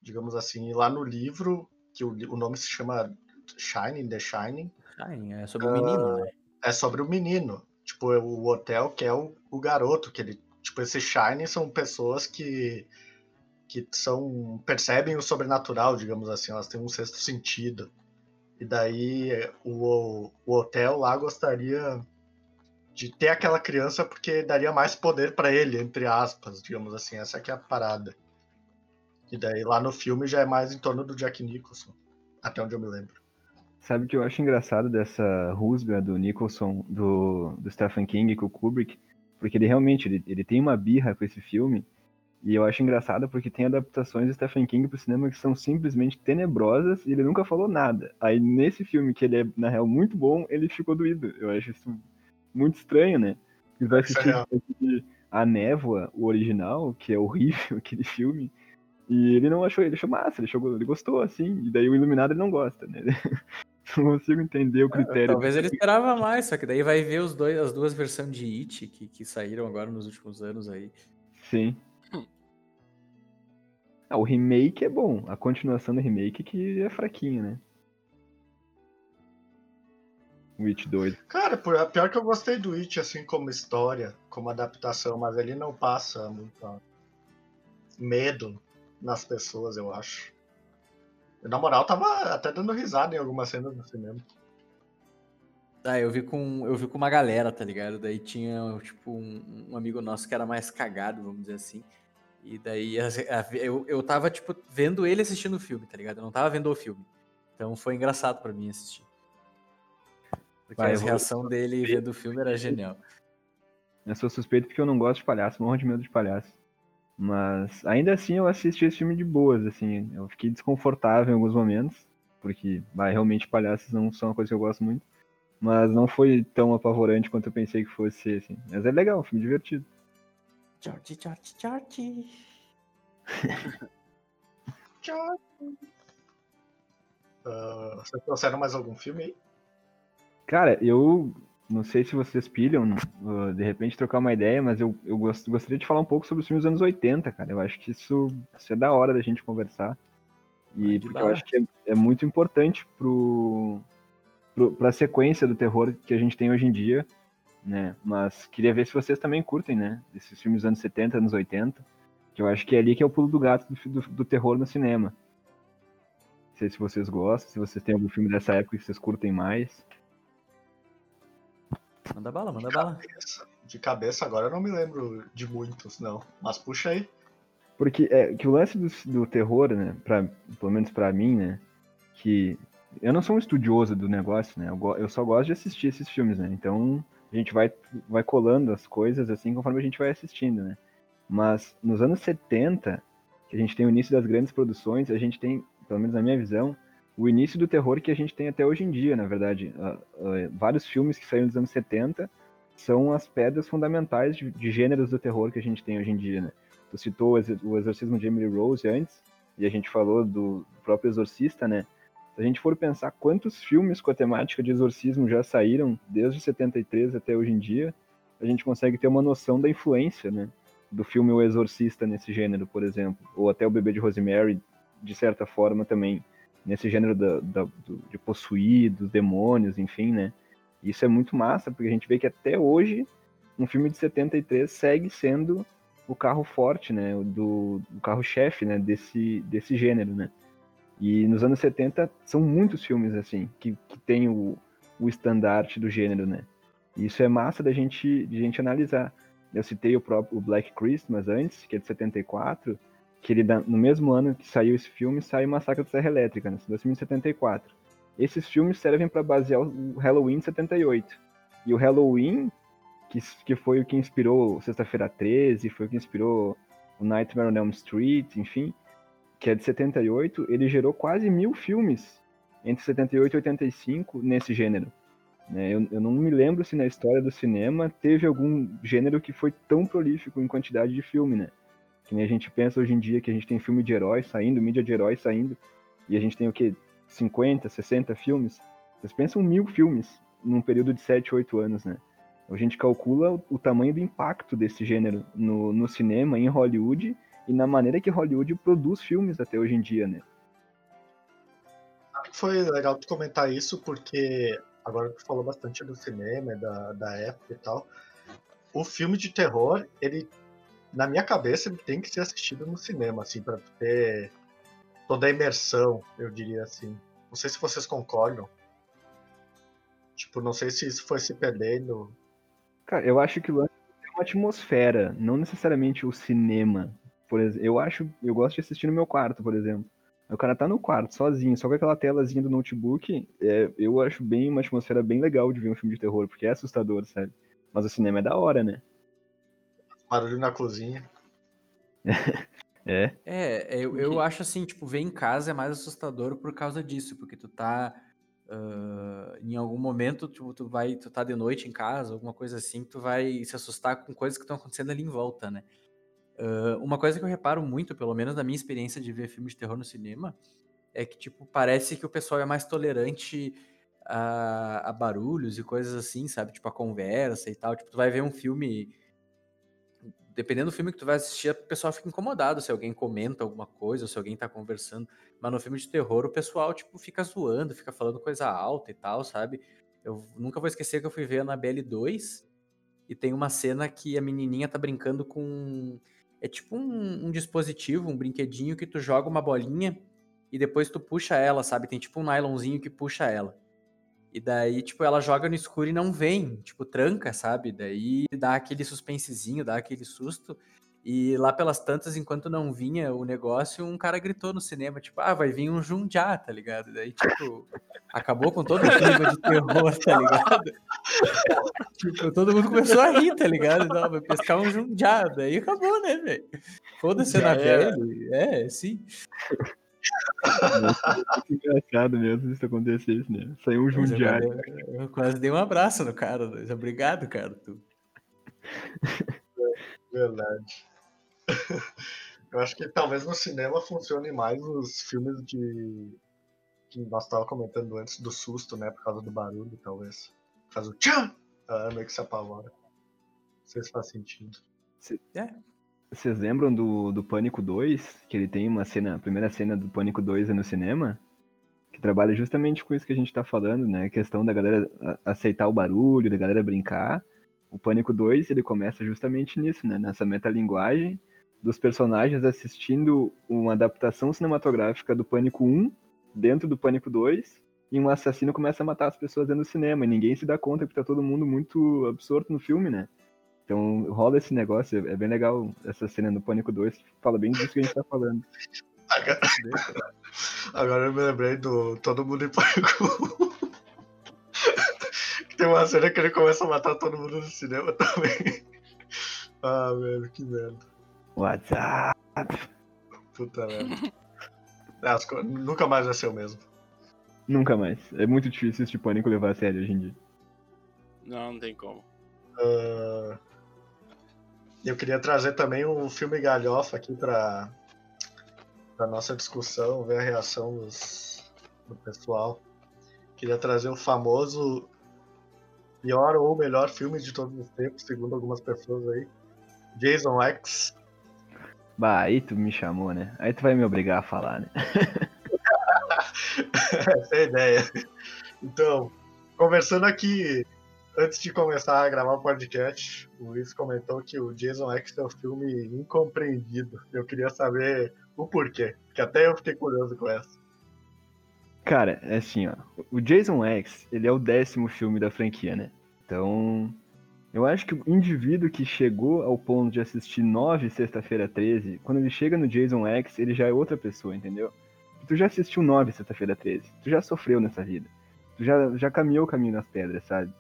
Digamos assim. E lá no livro, que o, o nome se chama Shining, The Shining. Shining, é sobre o menino, uh, né? É sobre o menino. Tipo, o hotel que é o, o garoto, que ele. Tipo, esses Shining são pessoas que. Que são. percebem o sobrenatural, digamos assim, elas têm um sexto sentido. E daí o, o hotel lá gostaria de ter aquela criança porque daria mais poder para ele, entre aspas, digamos assim, essa aqui é a parada. E daí lá no filme já é mais em torno do Jack Nicholson, até onde eu me lembro. Sabe o que eu acho engraçado dessa rusga do Nicholson, do, do Stephen King com o Kubrick? Porque ele realmente ele, ele tem uma birra com esse filme, e eu acho engraçado porque tem adaptações de Stephen King pro cinema que são simplesmente tenebrosas e ele nunca falou nada. Aí nesse filme, que ele é, na real, muito bom, ele ficou doído. Eu acho isso muito estranho, né? Você vai assistir é A Névoa, o original, que é horrível aquele filme, e ele não achou, ele achou massa, ele, achou, ele gostou, assim, e daí o Iluminado ele não gosta, né? não consigo entender o é, critério. É, talvez ele esperava mais, só que daí vai ver os dois, as duas versões de It que, que saíram agora nos últimos anos aí. Sim. Ah, o remake é bom, a continuação do remake que é fraquinho, né? O It 2. Cara, pior que eu gostei do It, assim, como história, como adaptação, mas ele não passa muito medo nas pessoas, eu acho. Eu, na moral, tava até dando risada em algumas cenas do cinema. Ah, eu vi com eu vi com uma galera, tá ligado? Daí tinha, tipo, um, um amigo nosso que era mais cagado, vamos dizer assim. E daí a, a, eu, eu tava, tipo, vendo ele assistindo o filme, tá ligado? Eu não tava vendo o filme. Então foi engraçado para mim assistir. Porque Vai, a reação vou... dele vendo o filme era genial. Eu sou suspeito porque eu não gosto de palhaço, morro de medo de palhaço. Mas ainda assim eu assisti esse filme de boas, assim. Eu fiquei desconfortável em alguns momentos, porque bah, realmente palhaços não são uma coisa que eu gosto muito. Mas não foi tão apavorante quanto eu pensei que fosse ser, assim. Mas é legal, um filme divertido. George, George, George. Uh, vocês trouxeram mais algum filme aí? Cara, eu não sei se vocês pilham, uh, de repente trocar uma ideia, mas eu, eu gost, gostaria de falar um pouco sobre os filmes dos anos 80, cara. Eu acho que isso, isso é da hora da gente conversar. E porque eu acho que é, é muito importante pro, pro, pra sequência do terror que a gente tem hoje em dia, né? Mas queria ver se vocês também curtem, né? Esses filmes dos anos 70, anos 80. Que eu acho que é ali que é o pulo do gato do, do, do terror no cinema. Não sei se vocês gostam, se vocês têm algum filme dessa época que vocês curtem mais. Manda bala, manda de bala. Cabeça, de cabeça agora eu não me lembro de muitos, não. Mas puxa aí. Porque é que o lance do, do terror, né, pra, pelo menos pra mim, né, que eu não sou um estudioso do negócio, né, eu, eu só gosto de assistir esses filmes, né, então a gente vai, vai colando as coisas assim conforme a gente vai assistindo, né. Mas nos anos 70, que a gente tem o início das grandes produções, a gente tem, pelo menos na minha visão, o início do terror que a gente tem até hoje em dia, na verdade. Ah, ah, vários filmes que saíram dos anos 70 são as pedras fundamentais de, de gêneros do terror que a gente tem hoje em dia, né. Tu citou o Exorcismo de Emily Rose antes, e a gente falou do próprio Exorcista, né? Se a gente for pensar quantos filmes com a temática de exorcismo já saíram desde 73 até hoje em dia, a gente consegue ter uma noção da influência, né? Do filme O Exorcista nesse gênero, por exemplo. Ou até O Bebê de Rosemary, de certa forma também, nesse gênero da, da- do- de possuir, dos demônios, enfim, né? Isso é muito massa, porque a gente vê que até hoje, um filme de 73 segue sendo o carro forte, né, do, o carro-chefe, né, desse, desse gênero, né. E nos anos 70 são muitos filmes assim que, que tem o, o estandarte do gênero, né. E isso é massa da gente, de gente analisar. Eu citei o próprio Black Christmas antes, que é de 74, que ele no mesmo ano que saiu esse filme, sai o Massacre da Serra Elétrica, né, esse filme em 74. Esses filmes servem para basear o Halloween de 78. E o Halloween que, que foi o que inspirou Sexta-feira 13, foi o que inspirou o Nightmare on Elm Street, enfim, que é de 78, ele gerou quase mil filmes entre 78 e 85 nesse gênero. né? Eu, eu não me lembro se na história do cinema teve algum gênero que foi tão prolífico em quantidade de filme, né? Que nem a gente pensa hoje em dia que a gente tem filme de heróis saindo, mídia de heróis saindo, e a gente tem o quê? 50, 60 filmes? Vocês pensam mil filmes num período de 7, 8 anos, né? A gente calcula o, o tamanho do impacto desse gênero no, no cinema, em Hollywood, e na maneira que Hollywood produz filmes até hoje em dia, né? Foi legal tu comentar isso, porque agora tu falou bastante do cinema, da, da época e tal. O filme de terror, ele, na minha cabeça, ele tem que ser assistido no cinema, assim, pra ter toda a imersão, eu diria assim. Não sei se vocês concordam. Tipo, não sei se isso foi se perdendo. Cara, eu acho que o lance é uma atmosfera, não necessariamente o cinema. Por exemplo, eu acho, eu gosto de assistir no meu quarto, por exemplo. O cara tá no quarto, sozinho, só com aquela telazinha do notebook, é, eu acho bem uma atmosfera bem legal de ver um filme de terror, porque é assustador, sabe? Mas o cinema é da hora, né? Barulho na cozinha. É. É, eu, eu acho assim, tipo, ver em casa é mais assustador por causa disso, porque tu tá. ah, em algum momento, tu, tu vai, tu tá de noite em casa, alguma coisa assim, tu vai se assustar com coisas que estão acontecendo ali em volta, né? Ah, uma coisa que eu reparo muito, pelo menos na minha experiência de ver filmes de terror no cinema, é que, tipo, parece que o pessoal é mais tolerante a, a barulhos e coisas assim, sabe? Tipo, a conversa e tal. Tipo, tu vai ver um filme dependendo do filme que tu vai assistir, o pessoal fica incomodado se alguém comenta alguma coisa, ou se alguém tá conversando. Mas no filme de terror, o pessoal, tipo, fica zoando, fica falando coisa alta e tal, sabe? Eu nunca vou esquecer que eu fui ver Annabelle 2 e tem uma cena que a menininha tá brincando com. É tipo um, um dispositivo, um brinquedinho que tu joga uma bolinha e depois tu puxa ela, sabe? Tem tipo um nylonzinho que puxa ela. E daí, tipo, ela joga no escuro e não vem, tipo, tranca, sabe? Daí dá aquele suspensezinho, dá aquele susto. E lá pelas tantas, enquanto não vinha o negócio, um cara gritou no cinema, tipo, ah, vai vir um Jundiá, tá ligado? Daí, tipo, Acabou com todo o clima de terror, tá ligado? tipo, todo mundo começou a rir, tá ligado? Não, vai pescar um jundiado. Aí acabou, né, velho? Foda-se na pele. É, sim. Engraçado mesmo isso acontecer, né? Saiu um jundiário. Eu, eu, quase dei um abraço no cara. Obrigado, cara. Tu. Verdade. Eu acho que talvez no cinema funcione mais os filmes de. que nós estávamos comentando antes do susto, né? Por causa do barulho, talvez. Causa do tchan! Ah, meio que se apavora. Não sei se faz sentido. É. Vocês lembram do, do Pânico 2? Que ele tem uma cena, a primeira cena do Pânico 2 é no cinema? Que trabalha justamente com isso que a gente tá falando, né? A questão da galera aceitar o barulho, da galera brincar. O Pânico 2, ele começa justamente nisso, né? Nessa metalinguagem dos personagens assistindo uma adaptação cinematográfica do Pânico 1 dentro do Pânico 2 e um assassino começa a matar as pessoas dentro do cinema e ninguém se dá conta porque tá todo mundo muito absorto no filme, né? Então rola esse negócio, é bem legal essa cena no Pânico 2, fala bem disso que a gente tá falando. Agora, agora eu me lembrei do Todo Mundo em Pânico. Tem uma cena que ele começa a matar todo mundo no cinema também. Ah, velho, que merda. WhatsApp. Puta merda. É, nunca mais vai ser o mesmo. Nunca mais. É muito difícil esse pânico levar a sério hoje em dia. Não, não tem como. Uh, eu queria trazer também um filme galhofa aqui pra, pra nossa discussão, ver a reação dos, do pessoal. Queria trazer o famoso pior ou melhor filme de todos os tempos, segundo algumas pessoas aí. Jason X. Bah, aí tu me chamou, né? Aí tu vai me obrigar a falar, né? Essa é a ideia. Então, conversando aqui, antes de começar a gravar o podcast, o Luiz comentou que o Jason X é um filme incompreendido. Eu queria saber o porquê, que até eu fiquei curioso com essa. Cara, é assim, ó. O Jason X, ele é o décimo filme da franquia, né? Então, eu acho que o indivíduo que chegou ao ponto de assistir 9 Sexta-feira 13, quando ele chega no Jason X, ele já é outra pessoa, entendeu? Tu já assistiu 9 Sexta-feira 13, tu já sofreu nessa vida. Tu já, já caminhou o caminho nas pedras, sabe?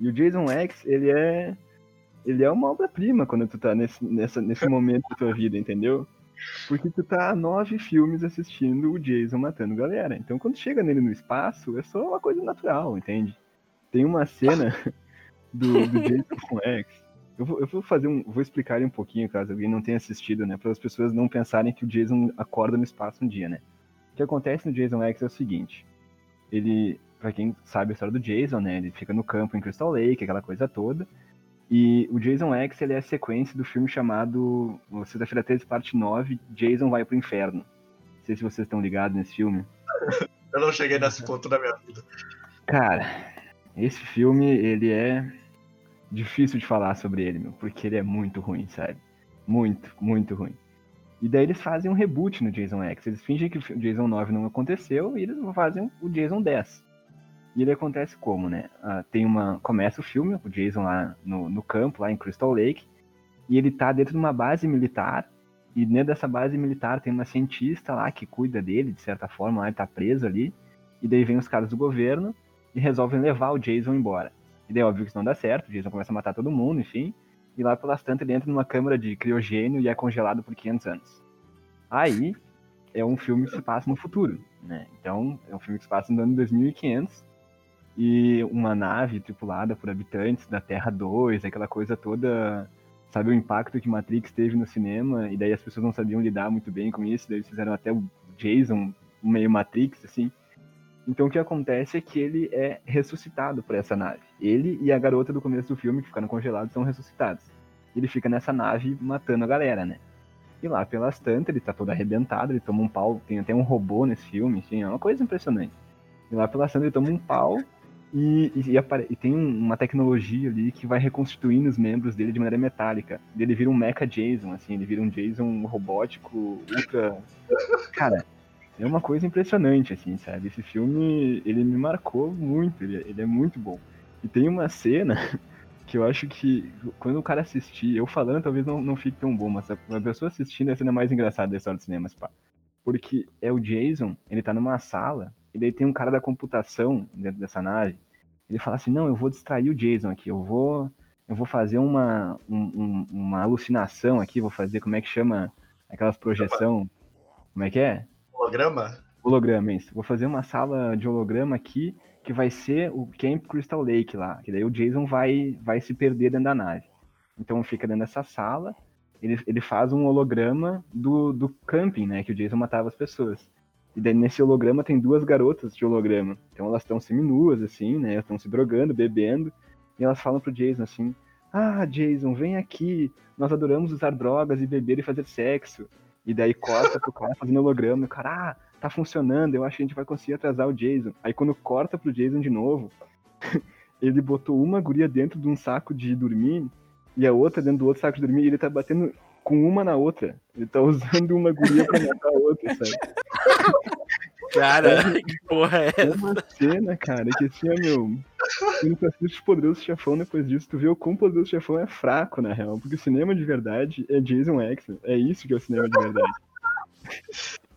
E o Jason X, ele é. Ele é uma obra-prima quando tu tá nesse, nessa, nesse momento da tua vida, entendeu? Porque tu tá nove filmes assistindo o Jason matando galera. Então quando chega nele no espaço, é só uma coisa natural, entende? Tem uma cena do, do Jason X. Eu vou, eu vou fazer um. Vou explicar um pouquinho, caso alguém não tenha assistido, né? Para as pessoas não pensarem que o Jason acorda no espaço um dia, né? O que acontece no Jason X é o seguinte. Ele, para quem sabe a história do Jason, né? Ele fica no campo em Crystal Lake, aquela coisa toda. E o Jason X ele é a sequência do filme chamado Sexta-feira 13, parte 9, Jason vai pro inferno. Não sei se vocês estão ligados nesse filme. Eu não cheguei nesse ponto da minha vida. Cara, esse filme, ele é difícil de falar sobre ele, meu, porque ele é muito ruim, sabe? Muito, muito ruim. E daí eles fazem um reboot no Jason X. Eles fingem que o Jason 9 não aconteceu e eles fazem o Jason 10. E ele acontece como, né? Ah, tem uma. Começa o filme, o Jason lá no, no campo, lá em Crystal Lake, e ele tá dentro de uma base militar. E dentro dessa base militar tem uma cientista lá que cuida dele, de certa forma, lá ele tá preso ali. E daí vem os caras do governo e resolvem levar o Jason embora. E daí, óbvio que isso não dá certo, o Jason começa a matar todo mundo, enfim. E lá pelas tantas ele entra numa câmara de criogênio e é congelado por 500 anos. Aí é um filme que se passa no futuro, né? Então, é um filme que se passa no ano 2500 e uma nave tripulada por habitantes da Terra 2, aquela coisa toda, sabe o impacto que Matrix teve no cinema, e daí as pessoas não sabiam lidar muito bem com isso, daí eles fizeram até o Jason meio Matrix, assim. Então o que acontece é que ele é ressuscitado por essa nave. Ele e a garota do começo do filme, que ficaram congelados, são ressuscitados. Ele fica nessa nave matando a galera, né? E lá pelas tantas, ele tá todo arrebentado, ele toma um pau, tem até um robô nesse filme, enfim, é uma coisa impressionante. E lá pelas tantas ele toma um pau e, e, e, tem uma tecnologia ali que vai reconstituindo os membros dele de maneira metálica. Ele vira um mecha Jason, assim, ele vira um Jason robótico, ultra. Cara, é uma coisa impressionante, assim, sabe? Esse filme, ele me marcou muito, ele, ele é muito bom. E tem uma cena que eu acho que quando o cara assistir, eu falando talvez não, não fique tão bom, mas a, a pessoa assistindo é a cena mais engraçada da história do cinema, pá. Porque é o Jason, ele tá numa sala, e daí tem um cara da computação dentro dessa nave. Ele fala assim, não, eu vou distrair o Jason aqui, eu vou, eu vou fazer uma, um, um, uma alucinação aqui, vou fazer, como é que chama aquelas projeção, como é que é? Holograma? Holograma, isso. Vou fazer uma sala de holograma aqui, que vai ser o Camp Crystal Lake lá, que daí o Jason vai, vai se perder dentro da nave. Então fica dentro dessa sala, ele, ele faz um holograma do, do camping, né, que o Jason matava as pessoas. E daí nesse holograma tem duas garotas de holograma. Então elas estão seminuas, assim, né? Estão se drogando, bebendo. E elas falam pro Jason assim: Ah, Jason, vem aqui. Nós adoramos usar drogas e beber e fazer sexo. E daí corta pro cara fazendo holograma. O cara, ah, tá funcionando. Eu acho que a gente vai conseguir atrasar o Jason. Aí quando corta pro Jason de novo, ele botou uma guria dentro de um saco de dormir e a outra dentro do outro saco de dormir. E ele tá batendo com uma na outra. Ele tá usando uma guria pra matar a outra, sabe? Cara, que porra é É essa? uma cena, cara, que assim, ó, meu. Quando tu assiste Poderoso Chefão depois disso, tu vê o quão Poderoso Chefão é fraco, na real. Porque o cinema de verdade é Jason X. É isso que é o cinema de verdade.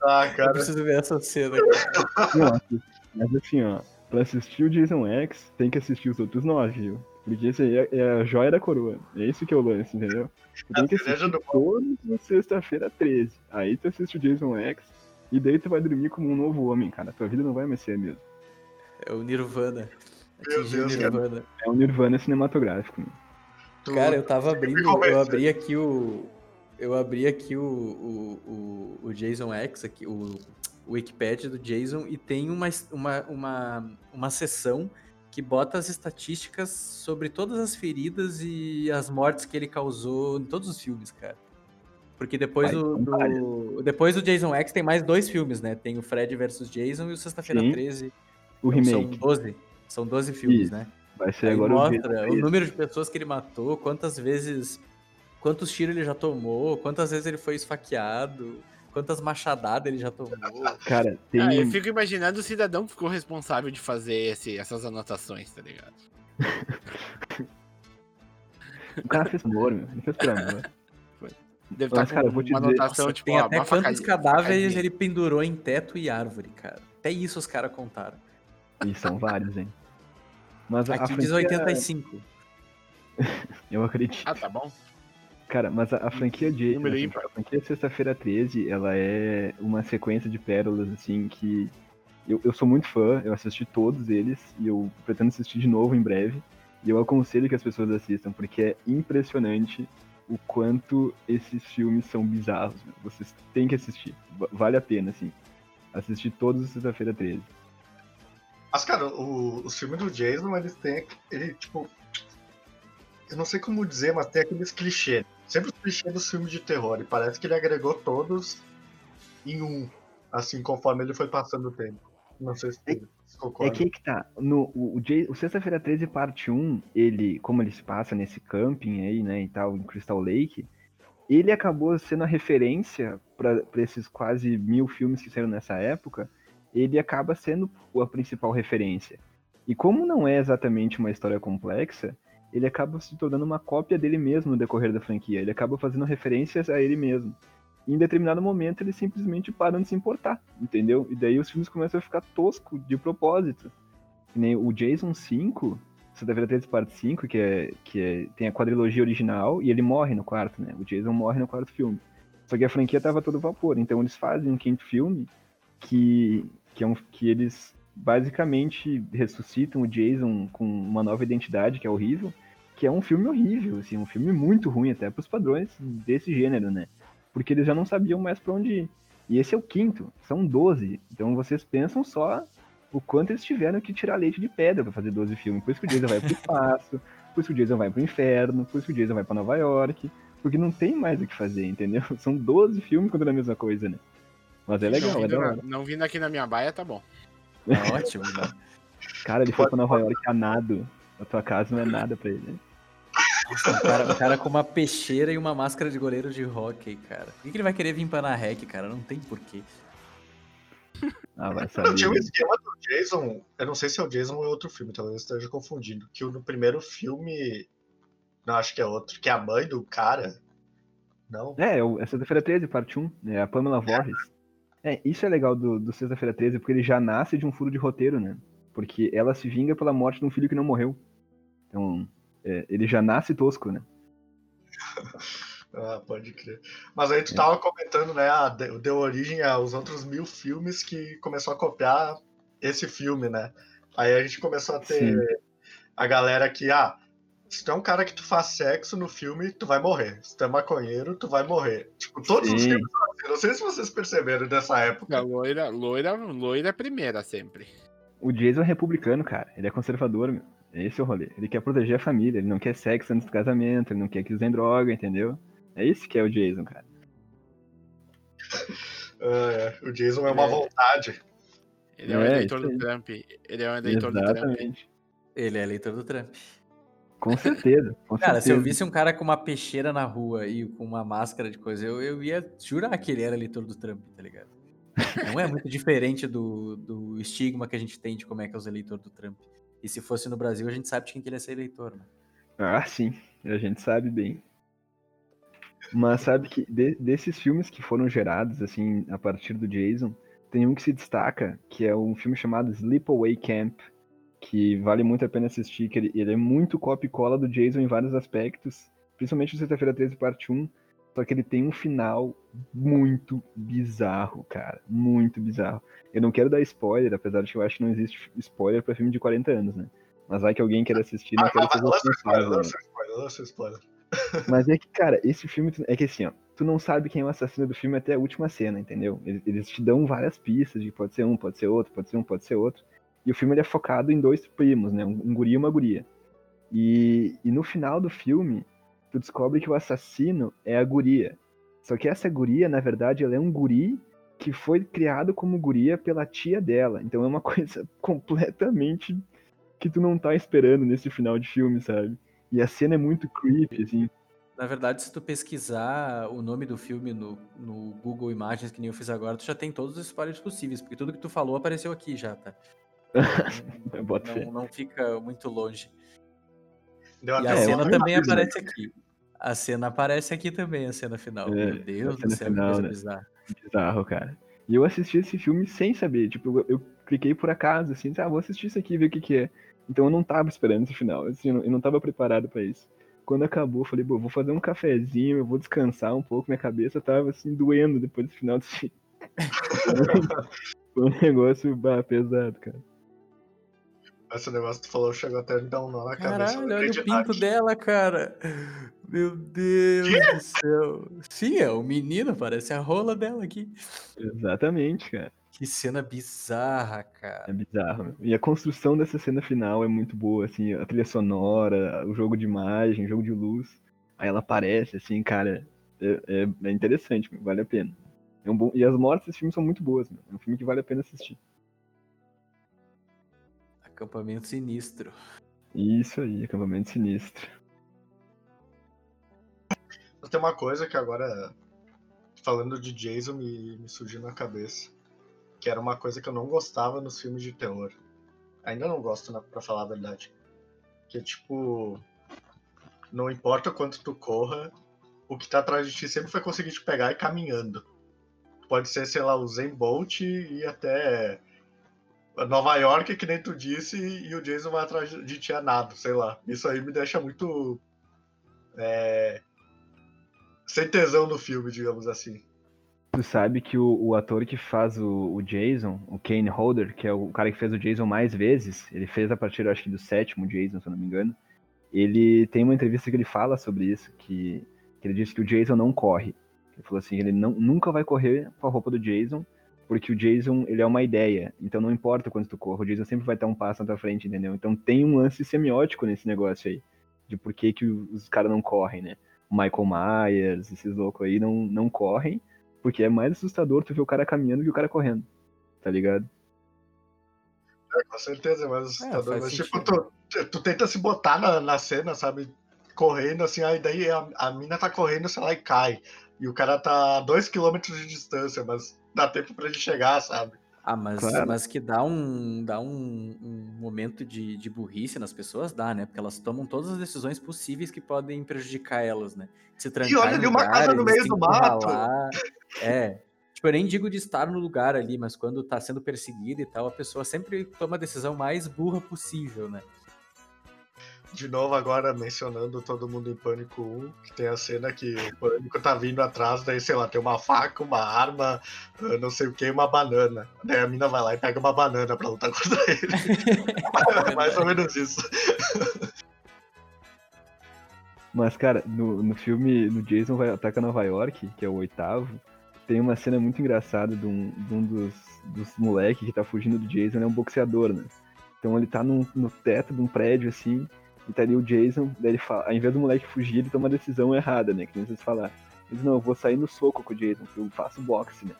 Ah, Eu cara. preciso ver essa cena, cara. Não, assim, mas assim, ó, pra assistir o Jason X, tem que assistir os outros nove, viu? Porque esse aí é, é a joia da coroa. É isso que é o lance, entendeu? Tu tem que assistir do todos na sexta-feira 13. Aí tu assiste o Jason X, e daí tu vai dormir como um novo homem, cara. Tua vida não vai mais ser a mesma. É o Nirvana. Meu o Deus. Nirvana. É um Nirvana cinematográfico. Tu- Cara, eu tava abrindo, eu abri aqui o. Eu abri aqui o, o, o, o Jason X, aqui, o, o Wikipedia do Jason, e tem uma, uma, uma, uma seção que bota as estatísticas sobre todas as feridas e as mortes que ele causou em todos os filmes, cara. Porque depois Ai, do, são depois do Jason X tem mais dois filmes, né? Tem o Fred vs Jason e o Sexta-feira Sim. 13. O Então, São remake 12. São 12 filmes, Isso. né? vai ser Aí agora mostra o o número de pessoas que ele matou, quantas vezes. Quantos tiros ele já tomou, quantas vezes ele foi esfaqueado, quantas machadadas ele já tomou. Cara, tem. Ah, eu fico imaginando o cidadão que ficou responsável de fazer esse- essas anotações, tá ligado? O cara fez amor, meu. Ele fez por amor. Deve estar cara, com eu vou te uma dizer- anotação, Nossa, tipo, tem ó, até quantos facadinha- cadáveres ele pendurou em teto e árvore, cara. Até isso os caras contaram. E são vários, hein? Mas a, a Aqui diz franquia, 85. eu acredito. Ah, tá bom. Cara, mas a, a franquia de Número a, ímpar. a franquia Sexta-feira 13, ela é uma sequência de pérolas, assim, que eu, eu sou muito fã, eu assisti todos eles e eu pretendo assistir de novo em breve. E eu aconselho que as pessoas assistam, porque é impressionante o quanto esses filmes são bizarros. meu. Vocês têm que assistir. Va- Vale a pena, assim. Assistir todos os Sexta-feira 13. Mas, cara, o- os filmes do Jason, eles têm. Ele, tipo. Eu não sei como dizer, mas tem aqueles clichês. Sempre os clichês dos filmes de terror. E parece que ele agregou todos em um. Assim, conforme ele foi passando o tempo. Não sei se É concordam. que que tá. No, o, o, o Sexta-feira 13, parte 1, ele, como ele se passa nesse camping aí, né, e tal, em Crystal Lake, ele acabou sendo a referência para esses quase mil filmes que saíram nessa época, ele acaba sendo a principal referência. E como não é exatamente uma história complexa, ele acaba se tornando uma cópia dele mesmo no decorrer da franquia. Ele acaba fazendo referências a ele mesmo. Em determinado momento eles simplesmente param de se importar, entendeu? E daí os filmes começam a ficar tosco de propósito. Nem o Jason 5, Sexta-feira 13, parte 5, que, é, que é, tem a quadrilogia original, e ele morre no quarto, né? O Jason morre no quarto filme. Só que a franquia tava todo vapor, então eles fazem um quinto filme que, que, é um, que eles basicamente ressuscitam o Jason com uma nova identidade, que é horrível, que é um filme horrível, assim, um filme muito ruim até pros padrões desse gênero, né? Porque eles já não sabiam mais pra onde ir. E esse é o quinto, são 12. Então vocês pensam só o quanto eles tiveram que tirar leite de pedra pra fazer 12 filmes. Por isso que o Jason vai pro espaço, por isso que o Jason vai pro inferno, por isso que o Jason vai pra Nova York. Porque não tem mais o que fazer, entendeu? São 12 filmes contra a mesma coisa, né? Mas é legal, não, é vindo na- hora. não vindo aqui na minha baia, tá bom. É ótimo, né? Cara, ele foi pra Nova York a nado. A tua casa não é nada pra ele. Né? Um cara, um cara com uma peixeira e uma máscara de goleiro de hockey, cara. Por que, que ele vai querer vir pra na rec, cara? Não tem porquê. Ah, vai Não, saber. tinha um né? esquema do Jason. Eu não sei se é o Jason ou é outro filme, talvez eu esteja confundindo. Que no primeiro filme. Não, acho que é outro. Que é a mãe do cara. Não. É, é o- é sexta-feira 13, parte 1. É a Pamela Voorhees. É, isso é legal do, do Sexta-feira 13, porque ele já nasce de um furo de roteiro, né? Porque ela se vinga pela morte de um filho que não morreu. Então, é, ele já nasce tosco, né? ah, pode crer. Mas aí tu tava comentando, né? A, deu origem aos outros mil filmes que começou a copiar esse filme, né? Aí a gente começou a ter Sim. a galera que, ah, se tu é um cara que tu faz sexo no filme, tu vai morrer. Se tu é maconheiro, tu vai morrer. Tipo, todos Sim. os filmes. Não sei se vocês perceberam dessa época. A loira, loira, loira é primeira sempre. O Jason é republicano, cara. Ele é conservador, meu. Esse é o rolê. Ele quer proteger a família, ele não quer sexo antes do casamento, ele não quer que usem droga, entendeu? É isso que é o Jason, cara. é, o Jason é uma é. vontade. Ele é, um é, eleitor do Trump. Ele é um eleitor Exatamente. do Trump. Ele é eleitor do Trump. Com certeza. Com cara, certeza. se eu visse um cara com uma peixeira na rua e com uma máscara de coisa, eu, eu ia jurar que ele era eleitor do Trump, tá ligado? Não é muito diferente do, do estigma que a gente tem de como é que é os eleitores do Trump. E se fosse no Brasil, a gente sabe de quem que ele ia ser eleitor, né? Ah, sim. A gente sabe bem. Mas sabe que de, desses filmes que foram gerados, assim, a partir do Jason, tem um que se destaca, que é um filme chamado Sleepaway Camp, que vale muito a pena assistir, que ele, ele é muito copy cola do Jason em vários aspectos, principalmente o Sexta-feira 13, parte 1, só que ele tem um final muito bizarro, cara. Muito bizarro. Eu não quero dar spoiler, apesar de que eu acho que não existe spoiler pra filme de 40 anos, né? Mas vai que alguém queira assistir, não ah, quero ser lança spoiler, lança spoiler, lança spoiler. Mas é que, cara, esse filme é que assim, ó, tu não sabe quem é o assassino do filme até a última cena, entendeu? Eles, eles te dão várias pistas de pode ser um, pode ser outro, pode ser um, pode ser outro. E o filme ele é focado em dois primos, né? Um, um guri e uma guria. E, e no final do filme, tu descobre que o assassino é a guria. Só que essa guria, na verdade, ela é um guri que foi criado como guria pela tia dela. Então é uma coisa completamente que tu não tá esperando nesse final de filme, sabe? E a cena é muito creepy, assim. Na verdade, se tu pesquisar o nome do filme no, no Google Imagens, que nem eu fiz agora, tu já tem todos os spoilers possíveis, porque tudo que tu falou apareceu aqui já, tá? Não, não, fica muito longe. Deu e a cena também aparece aqui. A cena aparece aqui também, a cena final. É, Meu Deus do céu, final, que coisa né? bizarra. Bizarro, cara. E eu assisti esse filme sem saber. Tipo, eu, eu cliquei por acaso, assim, ah, vou assistir isso aqui, ver o que, que é. Então eu não tava esperando esse final. Assim, eu, não, eu não tava preparado para isso. Quando acabou, eu falei, vou fazer um cafezinho, eu vou descansar um pouco, minha cabeça tava assim, doendo depois do final desse filme. Foi um negócio bah, pesado, cara. Esse negócio que tu falou chegou até a me dar um nó na Caralho, cabeça. Olha o pinto dela, cara. Meu Deus que? do céu. Sim, é o menino, parece a rola dela aqui. Exatamente, cara. Que cena bizarra, cara. É bizarro. E a construção dessa cena final é muito boa, assim, a trilha sonora, o jogo de imagem, o jogo de luz. Aí ela aparece, assim, cara, é, é, é interessante, vale a pena. É um bom... E as mortes desse filme são muito boas, é um filme que vale a pena assistir. Acampamento sinistro. Isso aí, acampamento sinistro. Tem uma coisa que agora, falando de Jason, me, me surgiu na cabeça. Que era uma coisa que eu não gostava nos filmes de terror. Ainda não gosto, né, pra falar a verdade. Que é tipo. Não importa quanto tu corra, o que tá atrás de ti sempre vai conseguir te pegar e caminhando. Pode ser, sei lá, o Zen Bolt e até Nova York, que nem tu disse, e o Jason vai atrás de ti a nada, sei lá. Isso aí me deixa muito. É, sem tesão no filme, digamos assim. Tu sabe que o, o ator que faz o, o, Jason, o Kane Holder, que é o cara que fez o Jason mais vezes, ele fez a partir, acho que, do sétimo Jason, se eu não me engano. Ele tem uma entrevista que ele fala sobre isso, que, que ele disse que o Jason não corre. Ele falou assim, ele não, nunca vai correr com a roupa do Jason, porque o Jason, ele é uma ideia. Então não importa quanto tu corra, o Jason sempre vai estar um passo na tua frente, entendeu? Então tem um lance semiótico nesse negócio aí. De por que, que os caras não correm, né? Michael Myers, esses loucos aí não, não correm, porque é mais assustador tu ver o cara caminhando que o cara correndo. Tá ligado? É, com certeza é mais assustador. É, mas tipo, tu, tu, tenta se botar na, na cena, sabe? Correndo, assim, aí daí a, a mina tá correndo, sei lá, e cai. E o cara tá a dois quilômetros de distância, mas dá tempo pra ele chegar, sabe? Ah, mas, claro. mas que dá um, dá um, um momento de, de burrice nas pessoas, dá, né? Porque elas tomam todas as decisões possíveis que podem prejudicar elas, né? Se trancar e olha ali uma casa no meio do mato. É. Tipo, eu nem digo de estar no lugar ali, mas quando tá sendo perseguida e tal, a pessoa sempre toma a decisão mais burra possível, né? De novo, agora mencionando Todo Mundo em Pânico 1, que tem a cena que o Pânico tá vindo atrás, daí, sei lá, tem uma faca, uma arma, ah, não sei o que, uma banana. Daí a mina vai lá e pega uma banana pra lutar contra ele. É mais ou menos isso. Mas, cara, no, no filme, no Jason vai ataca Nova York, que é o oitavo, tem uma cena muito engraçada de um, de um dos, dos moleques que tá fugindo do Jason, ele é um boxeador, né? Então ele tá num, no teto de um prédio, assim, e tá ali o Jason, daí ele fala, ao invés do moleque fugir, ele toma uma decisão errada, né? Que nem vocês falaram. Ele diz, não, eu vou sair no soco com o Jason, eu faço boxe, né?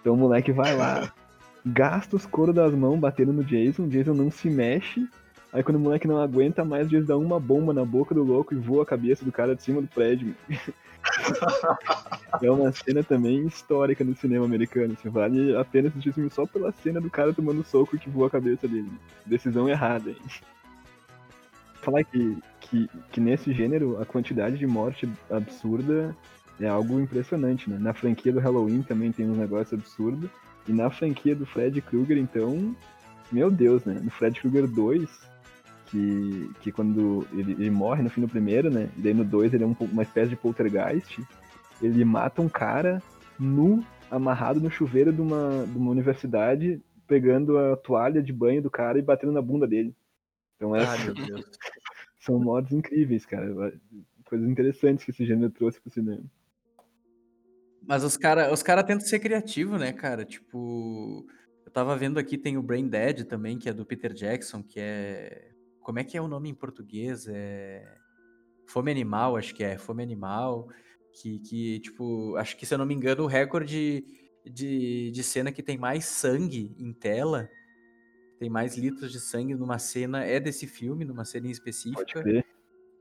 Então o moleque vai lá, gasta os coros das mãos batendo no Jason, o Jason não se mexe, Aí quando o moleque não aguenta mais, eles dão uma bomba na boca do louco e voa a cabeça do cara de cima do prédio. é uma cena também histórica no cinema americano. Assim, vale a pena assistir filme só pela cena do cara tomando soco que voa a cabeça dele. Decisão errada, hein? Falar que, que, que nesse gênero a quantidade de morte absurda é algo impressionante, né? Na franquia do Halloween também tem um negócio absurdo. E na franquia do Fred Krueger, então, meu Deus, né? No Fred Krueger 2, que, que quando ele, ele, morre no fim do primeiro, né? E daí no 2 ele é um, uma espécie de poltergeist. Ele mata um cara nu, amarrado no chuveiro de uma, de uma universidade, pegando a toalha de banho do cara e batendo na bunda dele. Então é, ah, meu Deus. são modos incríveis, cara. Coisas interessantes que esse gênero trouxe pro cinema. Mas os caras os cara tentam ser criativos, né, cara? Tipo, eu tava vendo aqui, tem o Brain Dead também, que é do Peter Jackson, que é como é que é o nome em português? É. Fome Animal, acho que é. Fome Animal. Que, que tipo, acho que se eu não me engano, o recorde de, de cena que tem mais sangue em tela, tem mais litros de sangue numa cena, é desse filme, numa cena em específica.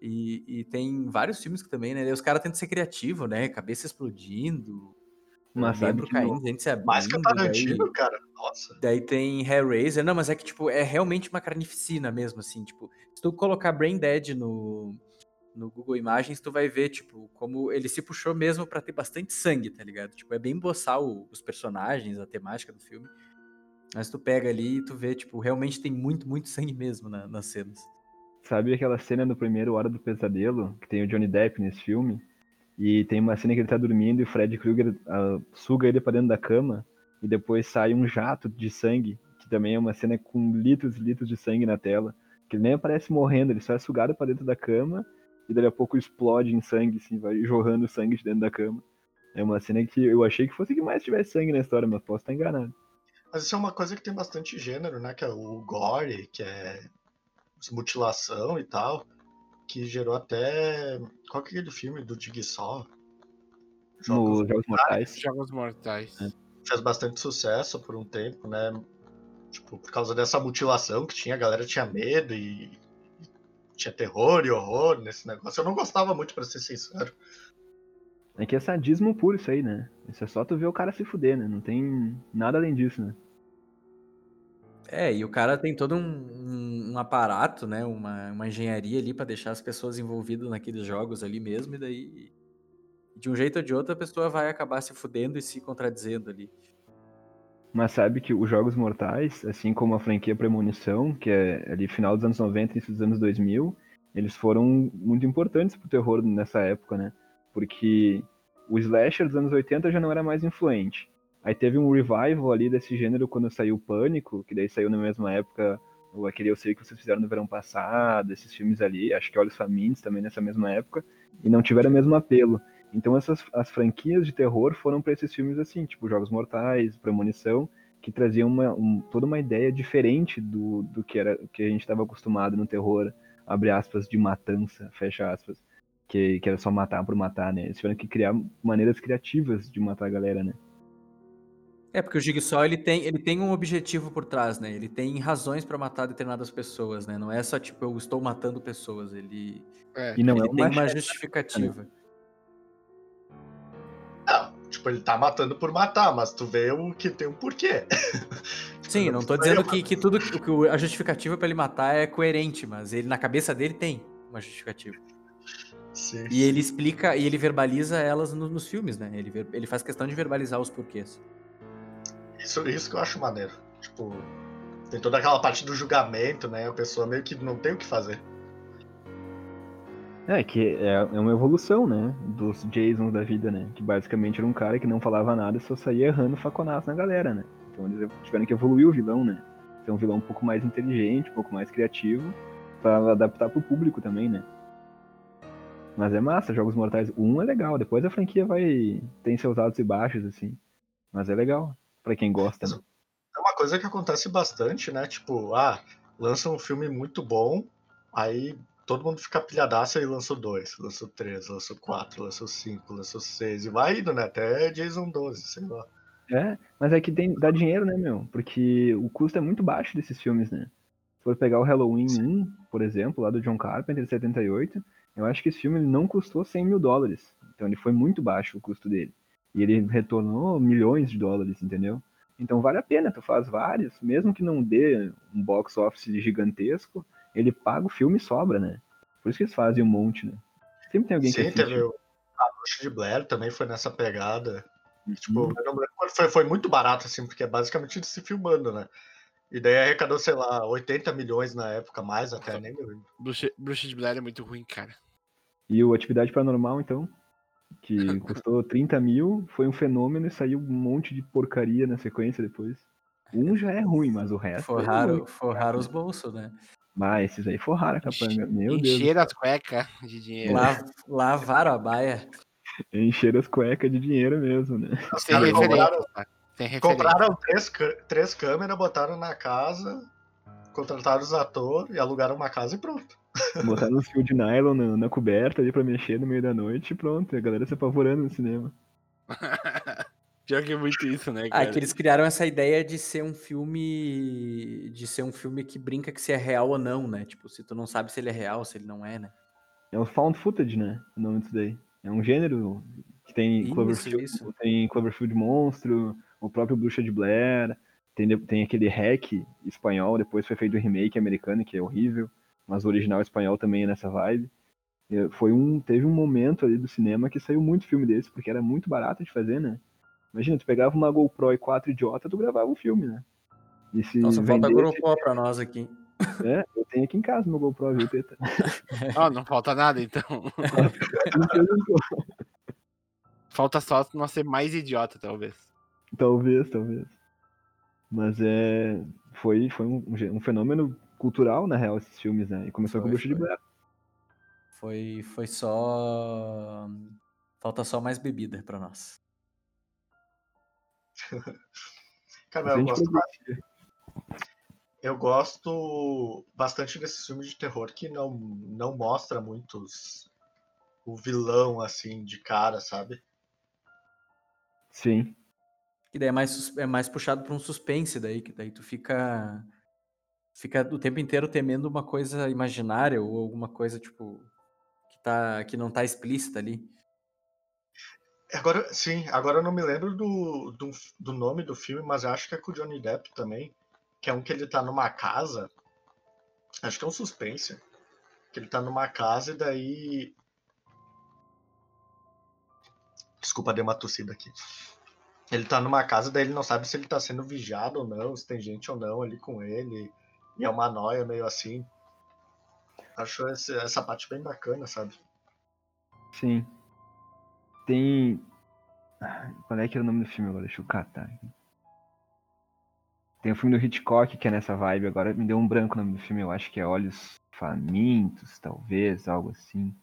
E, e tem vários filmes que também, né? os caras tentam ser criativos, né? Cabeça explodindo, mas membro caindo, gente se abrindo. Mais que Tarantino, daí, cara. Nossa. Daí tem Hellraiser. Não, mas é que, tipo, é realmente uma carnificina mesmo, assim. Tipo, se tu colocar Brain Dead no, no Google Imagens, tu vai ver, tipo, como ele se puxou mesmo para ter bastante sangue, tá ligado? Tipo, é bem boçar o, os personagens, a temática do filme. Mas tu pega ali e tu vê, tipo, realmente tem muito, muito sangue mesmo na, nas cenas. Sabe aquela cena no primeiro Hora do Pesadelo, que tem o Johnny Depp nesse filme? E tem uma cena que ele tá dormindo e o Fred Krueger uh, suga ele pra dentro da cama e depois sai um jato de sangue, que também é uma cena com litros e litros de sangue na tela. Que ele nem aparece morrendo, ele só é sugado para dentro da cama e daqui a pouco explode em sangue, assim, vai jorrando sangue de dentro da cama. É uma cena que eu achei que fosse que mais tivesse sangue na história, mas posso estar enganado. Mas isso é uma coisa que tem bastante gênero, né? Que é o gore, que é mutilação e tal que gerou até. Qual que é aquele filme do Jigsaw? Jogos, no Jogos Mortais. Jogos Mortais. É. Fez bastante sucesso por um tempo, né? Tipo, por causa dessa mutilação que tinha, a galera tinha medo e, e tinha terror e horror nesse negócio. Eu não gostava muito, para ser sincero. É que é sadismo puro isso aí, né? Isso é só tu ver o cara se fuder, né? Não tem nada além disso, né? É, e o cara tem todo um, um, um aparato, né? Uma, uma engenharia ali para deixar as pessoas envolvidas naqueles jogos ali mesmo, e daí, de um jeito ou de outro, a pessoa vai acabar se fudendo e se contradizendo ali. Mas sabe que os Jogos Mortais, assim como a franquia Premonição, que é ali final dos anos 90 e dos anos 2000, eles foram muito importantes pro terror nessa época, né? Porque o slasher dos anos 80 já não era mais influente. Aí teve um revival ali desse gênero quando saiu Pânico, que daí saiu na mesma época aquele Eu Sei Que Vocês Fizeram no Verão Passado, esses filmes ali, acho que Olhos Famintos também nessa mesma época, e não tiveram o mesmo apelo. Então essas as franquias de terror foram para esses filmes assim, tipo Jogos Mortais, Premonição, que traziam uma, um, toda uma ideia diferente do, do que era que a gente estava acostumado no terror, abre aspas, de matança, fecha aspas, que, que era só matar por matar, né? Eles tiveram que criar maneiras criativas de matar a galera, né? É, porque o Jigsaw ele tem, ele tem um objetivo por trás, né? Ele tem razões para matar determinadas pessoas, né? Não é só tipo, eu estou matando pessoas. Ele, é. e não ele é tem uma justificativa. Não, tipo, ele tá matando por matar, mas tu vê o que tem um porquê. Sim, não tô dizendo que, que tudo que a justificativa para ele matar é coerente, mas ele na cabeça dele tem uma justificativa. Sim. E ele explica e ele verbaliza elas no, nos filmes, né? Ele, ele faz questão de verbalizar os porquês. Isso, isso que eu acho maneiro. Tipo, tem toda aquela parte do julgamento, né? A pessoa meio que não tem o que fazer. É, que é, é uma evolução, né? Dos Jasons da vida, né? Que basicamente era um cara que não falava nada e só saía errando faconaço na galera, né? Então eles tiveram que evoluir o vilão, né? Ser um vilão um pouco mais inteligente, um pouco mais criativo, para adaptar pro público também, né? Mas é massa, Jogos Mortais 1 é legal, depois a franquia vai. tem seus altos e baixos, assim. Mas é legal, para quem gosta, né? É uma coisa que acontece bastante, né? Tipo, ah, lança um filme muito bom, aí todo mundo fica pilhadaço e lançou dois, lançou três, lançou quatro, lançou cinco, lançou seis, e vai indo, né? Até Jason 12, sei lá. É, mas é que tem, dá dinheiro, né, meu? Porque o custo é muito baixo desses filmes, né? Se for pegar o Halloween 1, por exemplo, lá do John Carpenter, de 78, eu acho que esse filme ele não custou 100 mil dólares. Então ele foi muito baixo o custo dele. E ele retornou milhões de dólares, entendeu? Então vale a pena, tu faz vários, mesmo que não dê um box office gigantesco, ele paga o filme e sobra, né? Por isso que eles fazem um monte, né? Sempre tem alguém Sim, que teve o- a Bruxa de Blair também foi nessa pegada. Tipo, eu não lembro quando foi, foi muito barato, assim, porque é basicamente eles se filmando, né? E daí arrecadou, sei lá, 80 milhões na época, mais até, nem me lembro. Bruxa, Bruxa de Blair é muito ruim, cara. E o Atividade Paranormal, então, que custou 30 mil, foi um fenômeno e saiu um monte de porcaria na sequência depois. Um já é ruim, mas o resto. é Forraram, ruim. forraram os bolsos, né? Mas esses aí forraram a capanga. Meu Deus. Encher as cuecas de dinheiro. La- lavaram a baia. Encher as cuecas de dinheiro mesmo, né? Tem referência. compraram, três, três câmeras, botaram na casa, contrataram os atores e alugaram uma casa e pronto. Botaram uns fios de nylon na, na coberta ali pra mexer no meio da noite e pronto. A galera se apavorando no cinema. Pior que é muito isso, né, Ah, cara? que eles criaram essa ideia de ser um filme. De ser um filme que brinca que se é real ou não, né? Tipo, se tu não sabe se ele é real, se ele não é, né? É o found footage, né? O nome disso daí. É um gênero que tem Isso, Cloverfield, isso. tem Cloverfield Monstro, o próprio Bruxa de Blair, tem, tem aquele hack espanhol, depois foi feito o remake americano, que é horrível, mas o original espanhol também é nessa vibe. Foi um, teve um momento ali do cinema que saiu muito filme desse, porque era muito barato de fazer, né? Imagina, tu pegava uma GoPro e quatro idiota, tu gravava um filme, né? E se só falta GoPro pra nós aqui. é, eu tenho aqui em casa meu GoPro, viu, Teta? Ah, não falta nada, então. Não. Falta só nós ser mais idiota, talvez. Talvez, talvez. Mas é. Foi, foi um, um fenômeno cultural, na real, esses filmes, né? E começou com o Foi, Bruxa de foi. Blair. Foi, foi só. Falta só mais bebida pra nós. Cara, eu gosto, eu gosto bastante desses filmes de terror que não, não mostra muitos o vilão, assim, de cara, sabe? Sim. Que daí é mais, é mais puxado pra um suspense daí, que daí tu fica. Fica o tempo inteiro temendo uma coisa imaginária ou alguma coisa, tipo, que, tá, que não tá explícita ali. Agora, sim, agora eu não me lembro do, do, do nome do filme, mas acho que é com o Johnny Depp também. Que é um que ele tá numa casa. Acho que é um suspense. Que ele tá numa casa e daí. Desculpa, dei uma tossida aqui. Ele tá numa casa, daí ele não sabe se ele tá sendo vigiado ou não, se tem gente ou não ali com ele. E é uma noia meio assim. Acho esse- essa parte bem bacana, sabe? Sim. Tem. Ah, Qual é que era o nome do filme agora? Deixa eu catar. Tem o filme do Hitchcock que é nessa vibe. Agora me deu um branco o nome do filme. Eu acho que é Olhos Famintos, talvez, algo assim.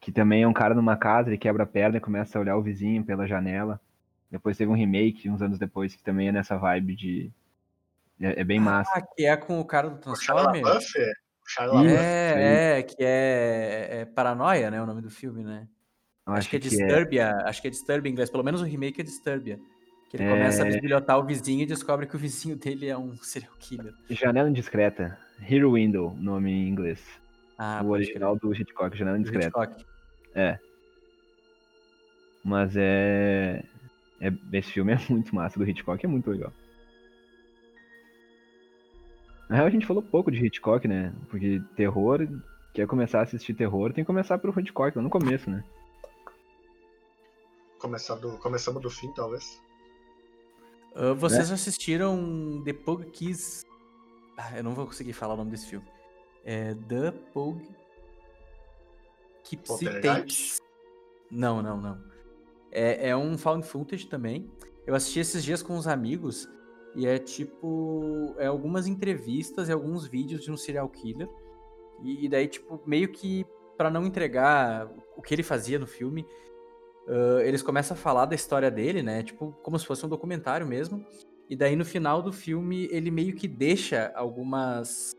Que também é um cara numa casa, ele quebra a perna e começa a olhar o vizinho pela janela. Depois teve um remake, uns anos depois, que também é nessa vibe de. É, é bem massa. Ah, que é com o cara do Transformers? é? O LaBeouf. É, é, que é, é Paranoia, né? O nome do filme, né? Eu Acho, que é Disturbia, acho que é Disturbia em inglês, pelo menos o remake é Disturbia. Que ele É. começa a bisbilhotar o vizinho e descobre que o vizinho dele é um serial killer. Janela Indiscreta. Hero Window, nome em inglês. Ah, o original do Hitchcock, Janela Indiscreta. Hitchcock. Mas é... é. Esse filme é muito massa, do Hitchcock é muito legal. Na real, a gente falou pouco de Hitchcock, né? Porque terror, quer começar a assistir terror, tem que começar pelo Hitchcock, lá no começo, né? Começar do, começamos do fim, talvez. Uh, vocês né? assistiram The Pug Kiss? Ah, eu não vou conseguir falar o nome desse filme. É The Pug Kipsy Tapes. Não, não, não. É, é um found footage também. Eu assisti esses dias com uns amigos e é tipo. É algumas entrevistas e alguns vídeos de um serial killer. E, e daí, tipo, meio que para não entregar o que ele fazia no filme, uh, eles começam a falar da história dele, né? Tipo, como se fosse um documentário mesmo. E daí no final do filme ele meio que deixa algumas.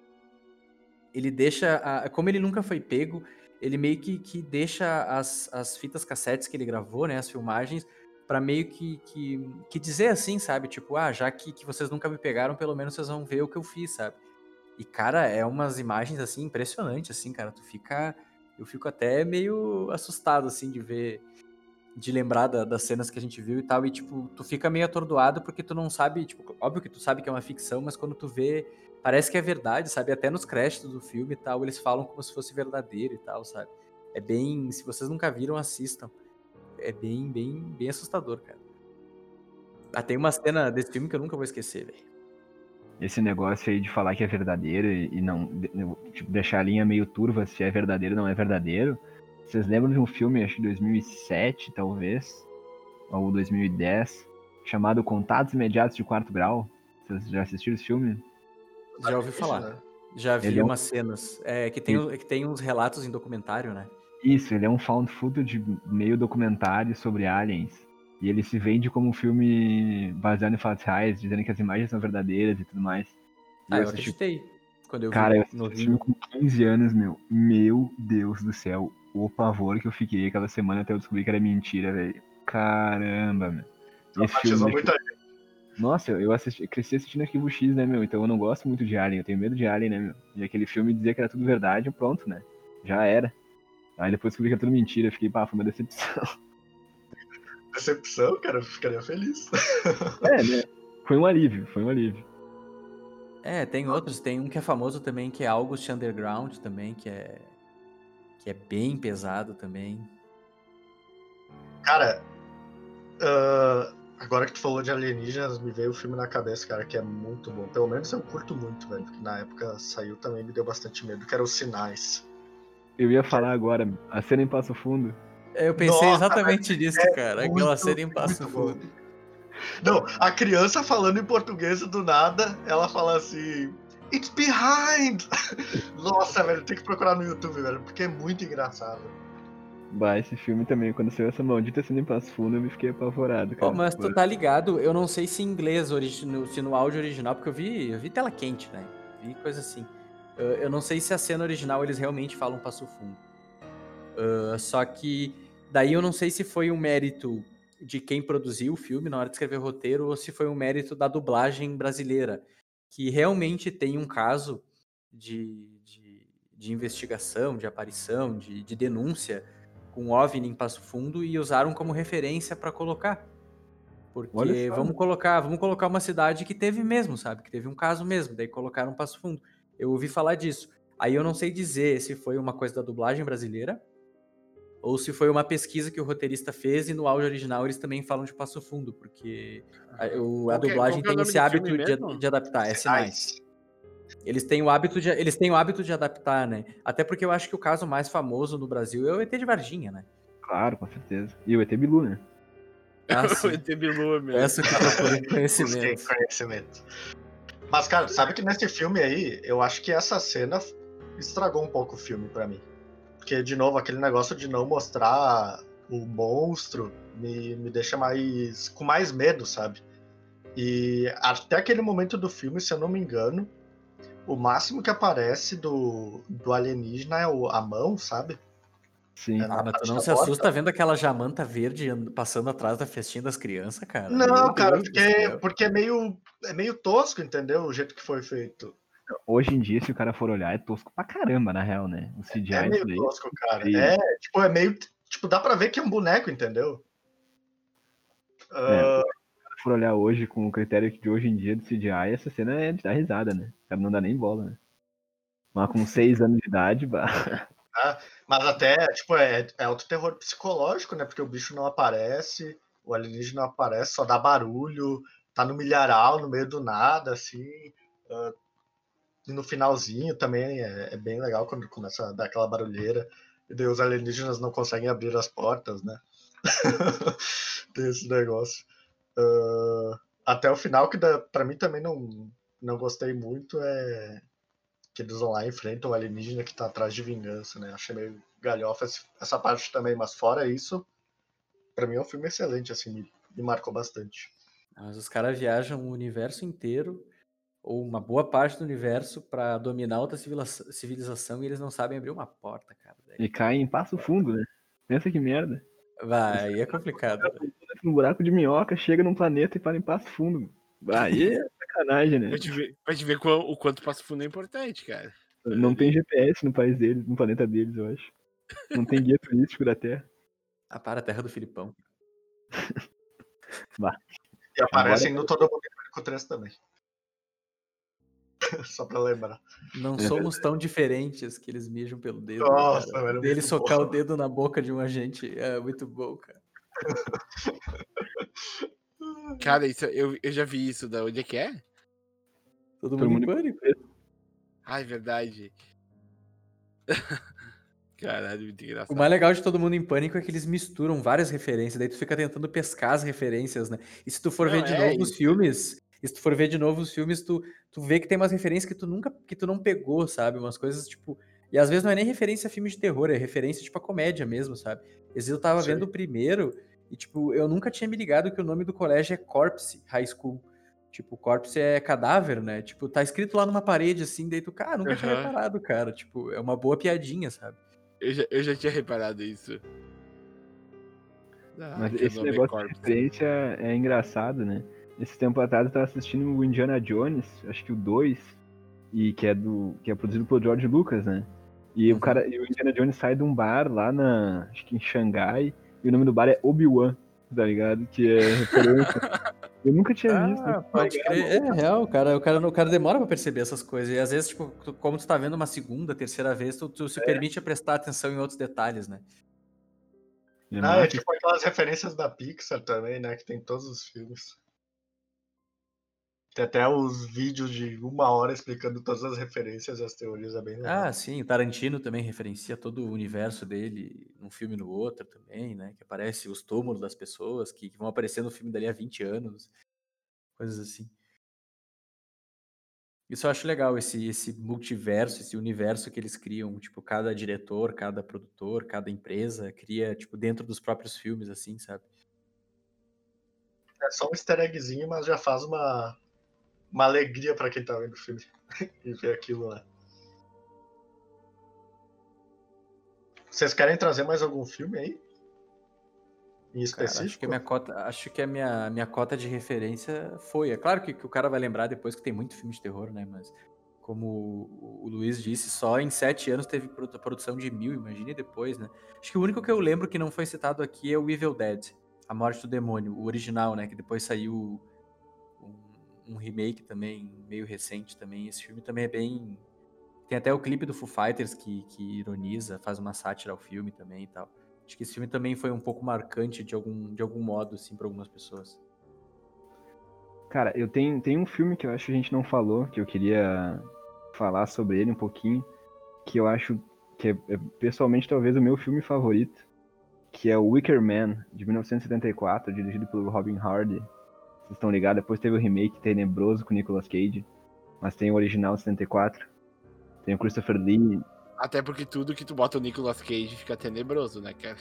Ele deixa. A... Como ele nunca foi pego, ele meio que, que deixa as, as fitas cassetes que ele gravou, né? As filmagens, para meio que, que, que, dizer assim, sabe? Tipo, ah, já que, que vocês nunca me pegaram, pelo menos vocês vão ver o que eu fiz, sabe? E, cara, é umas imagens, assim, impressionantes, assim, cara. Tu fica. Eu fico até meio assustado, assim, de ver. De lembrar da, das cenas que a gente viu e tal. E, tipo, tu fica meio atordoado porque tu não sabe. Tipo, óbvio que tu sabe que é uma ficção, mas quando tu vê. Parece que é verdade, sabe? Até nos créditos do filme e tal, eles falam como se fosse verdadeiro e tal, sabe? É bem. Se vocês nunca viram, assistam. É bem, bem, bem assustador, cara. Ah, tem uma cena desse filme que eu nunca vou esquecer, velho esse negócio aí de falar que é verdadeiro e não tipo, deixar a linha meio turva se é verdadeiro ou não é verdadeiro. Vocês lembram de um filme, acho que 2007, talvez, ou 2010, chamado Contatos Imediatos de Quarto Grau? Vocês já assistiram esse filme? Já ouvi falar. Já vi é umas cenas. É, que, tem, que tem uns relatos em documentário, né? Isso, ele é um found footage meio documentário sobre aliens. E ele se vende como um filme baseado em fatos reais, dizendo que as imagens são verdadeiras e tudo mais. E ah, eu, assisti... acreditei. Quando eu Cara, vi eu assisti filme com 15 anos, meu. Meu Deus do céu. O pavor que eu fiquei aquela semana até eu descobrir que era mentira, velho. Caramba, meu. Esse filme muita Nossa, eu assisti, cresci assistindo Arquivo X, né, meu? Então eu não gosto muito de Alien, eu tenho medo de Alien, né, meu? E aquele filme dizia que era tudo verdade, pronto, né? Já era. Aí depois descobri que era tudo mentira, fiquei, pá, foi uma decepção. decepção, cara, eu ficaria feliz. É, né? Foi um alívio, foi um alívio. É, tem outros, tem um que é famoso também, que é August Underground também, que é que é bem pesado também. Cara, uh, agora que tu falou de alienígenas, me veio o filme na cabeça, cara, que é muito bom. Pelo menos eu curto muito, velho, porque na época saiu também me deu bastante medo, que era os Sinais. Eu ia falar agora, a cena em Passo Fundo. Eu pensei Nossa, exatamente nisso, é cara. Aquela cena em Passo Fundo. Não, a criança falando em português do nada, ela fala assim. It's behind! Nossa, velho, tem que procurar no YouTube, velho, porque é muito engraçado. Bah, esse filme também, quando saiu essa maldita cena em Passo Fundo, eu me fiquei apavorado, cara. Oh, mas tu tá ligado, eu não sei se em inglês, se no áudio original, porque eu vi, eu vi tela quente, né? Vi coisa assim. Eu, eu não sei se a cena original eles realmente falam Passo Fundo. Uh, só que Daí eu não sei se foi um mérito de quem produziu o filme na hora de escrever o roteiro ou se foi um mérito da dublagem brasileira, que realmente tem um caso de, de, de investigação, de aparição, de, de denúncia com OVNI em Passo Fundo e usaram como referência para colocar. Porque vamos colocar, vamos colocar uma cidade que teve mesmo, sabe? Que teve um caso mesmo, daí colocaram Passo Fundo. Eu ouvi falar disso. Aí eu não sei dizer se foi uma coisa da dublagem brasileira ou se foi uma pesquisa que o roteirista fez e no áudio original eles também falam de Passo Fundo, porque a, o, a dublagem é, tem esse hábito de, de, adaptar, é sinais. Eles têm, o hábito de, eles têm o hábito de adaptar, né? Até porque eu acho que o caso mais famoso no Brasil é o ET de Varginha, né? Claro, com certeza. E o ET Bilu, né? Ah, o ET Bilu é mesmo. Essa que eu conhecimento. conhecimento. Mas, cara, sabe que nesse filme aí, eu acho que essa cena estragou um pouco o filme para mim. Porque, de novo, aquele negócio de não mostrar o monstro me, me deixa mais. com mais medo, sabe? E até aquele momento do filme, se eu não me engano, o máximo que aparece do, do alienígena é o, a mão, sabe? Sim. É ah, mas tu não se porta. assusta vendo aquela jamanta verde passando atrás da festinha das crianças, cara? Não, Meu cara, porque, porque é, meio, é meio tosco, entendeu? O jeito que foi feito. Hoje em dia, se o cara for olhar, é tosco pra caramba, na real, né? O CGI é meio daí, tosco, cara. É, tipo, é meio. Tipo, dá pra ver que é um boneco, entendeu? É, uh... Se for olhar hoje com o critério de hoje em dia do CGI, essa cena é de dar risada, né? O cara não dá nem bola, né? Mas com seis anos de idade, bah. Ah, mas até, tipo, é, é outro terror psicológico, né? Porque o bicho não aparece, o alienígena não aparece, só dá barulho, tá no milharal, no meio do nada, assim. Uh, e no finalzinho também é, é, bem legal quando começa a dar aquela barulheira. E daí os alienígenas não conseguem abrir as portas, né? Tem esse negócio. Uh, até o final, que para mim também não, não gostei muito, é que eles vão lá e enfrentam o alienígena que tá atrás de vingança, né? Achei meio galhofa essa parte também, mas fora isso, para mim é um filme excelente, assim, me, me marcou bastante. Mas os caras viajam o universo inteiro, ou uma boa parte do universo, para dominar outra civilização e eles não sabem abrir uma porta, cara. E caem em passo fundo, né? Pensa que merda. Vai, aí é complicado. Um buraco de minhoca, chega num planeta e para em passo fundo. Aí é sacanagem, né? Pra te ver, pra te ver o quanto passo fundo é importante, cara. Não tem GPS no país deles, no planeta deles, eu acho. Não tem guia turístico da Terra. Ah, para a Terra do Filipão. Bah. E aparecem Agora... no Todo Mundo com 3 também. Só pra lembrar. Não somos tão diferentes que eles mijam pelo dedo. Nossa, velho. Ele socar bom. o dedo na boca de um agente é muito bom, cara. Cara, isso, eu, eu já vi isso. Da onde é que é? Todo, Todo mundo em pânico. Ai, é verdade. Caralho, muito engraçado. O mais legal de Todo Mundo em Pânico é que eles misturam várias referências, daí tu fica tentando pescar as referências, né? E se tu for Não, ver de é novo isso. os filmes, e se tu for ver de novo os filmes, tu, tu vê que tem umas referências que tu nunca, que tu não pegou, sabe? Umas coisas, tipo... E às vezes não é nem referência a filme de terror, é referência, tipo, a comédia mesmo, sabe? Às vezes eu tava Sim. vendo o primeiro e, tipo, eu nunca tinha me ligado que o nome do colégio é Corpse High School. Tipo, corpse é cadáver, né? Tipo, tá escrito lá numa parede, assim, daí tu, cara, nunca uhum. tinha reparado, cara. Tipo, é uma boa piadinha, sabe? Eu já, eu já tinha reparado isso. Ah, Mas esse negócio de referência é engraçado, né? Esse tempo atrás eu tava assistindo o Indiana Jones, acho que o 2, e que é do. que é produzido pelo George Lucas, né? E uhum. o cara. E o Indiana Jones sai de um bar lá na. acho que em Xangai, e o nome do bar é Obi-Wan, tá ligado? Que é referência. Eu nunca tinha ah, visto. Pode crer. É real, cara. O, cara. o cara demora pra perceber essas coisas. E às vezes, tipo, tu, como tu tá vendo uma segunda, terceira vez, tu, tu se é. permite prestar atenção em outros detalhes, né? Ah, é tipo aquelas referências da Pixar também, né? Que tem todos os filmes. Tem até os vídeos de uma hora explicando todas as referências e as teorias, é bem legal. Ah, sim, o Tarantino também referencia todo o universo dele num filme no outro também, né? Que aparece os túmulos das pessoas que, que vão aparecer no filme dali há 20 anos, coisas assim. Isso eu acho legal, esse, esse multiverso, esse universo que eles criam, tipo, cada diretor, cada produtor, cada empresa cria, tipo, dentro dos próprios filmes, assim, sabe? É só um easter eggzinho, mas já faz uma, uma alegria para quem tá vendo o filme e ver aquilo lá. Vocês querem trazer mais algum filme aí? Em específico? Cara, acho que a minha cota, acho que a minha, minha cota de referência foi. É claro que, que o cara vai lembrar depois que tem muito filme de terror, né? Mas como o Luiz disse, só em sete anos teve produção de mil, imagine depois, né? Acho que o único que eu lembro que não foi citado aqui é o Evil Dead, A Morte do Demônio, o original, né? Que depois saiu um remake também, meio recente também. Esse filme também é bem. Tem até o clipe do Foo Fighters que, que ironiza, faz uma sátira ao filme também e tal. Acho que esse filme também foi um pouco marcante de algum, de algum modo, assim, para algumas pessoas. Cara, eu tenho, tenho um filme que eu acho que a gente não falou, que eu queria falar sobre ele um pouquinho, que eu acho que é, é pessoalmente talvez o meu filme favorito, que é o Wicker Man, de 1974, dirigido pelo Robin Hardy, vocês estão ligados? Depois teve o remake tenebroso com Nicolas Cage. Mas tem o original 74. Tem o Christopher Lee. Até porque tudo que tu bota o Nicolas Cage fica tenebroso, né, cara?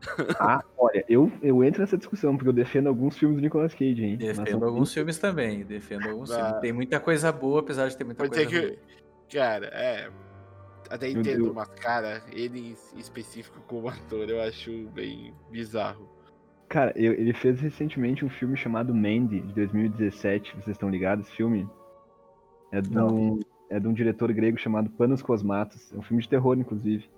Ah, olha, eu, eu entro nessa discussão, porque eu defendo alguns filmes do Nicolas Cage, hein? Defendo alguns filmes também, defendo alguns ah. filmes. Tem muita coisa boa, apesar de ter muita Pode coisa que, Cara, é... Até entendo, mas, cara, ele em específico como ator, eu acho bem bizarro. Cara, eu, ele fez recentemente um filme chamado Mandy, de 2017. Vocês estão ligados? Esse filme? É de, um, é de um diretor grego chamado Panos Cosmatos. É um filme de terror, inclusive.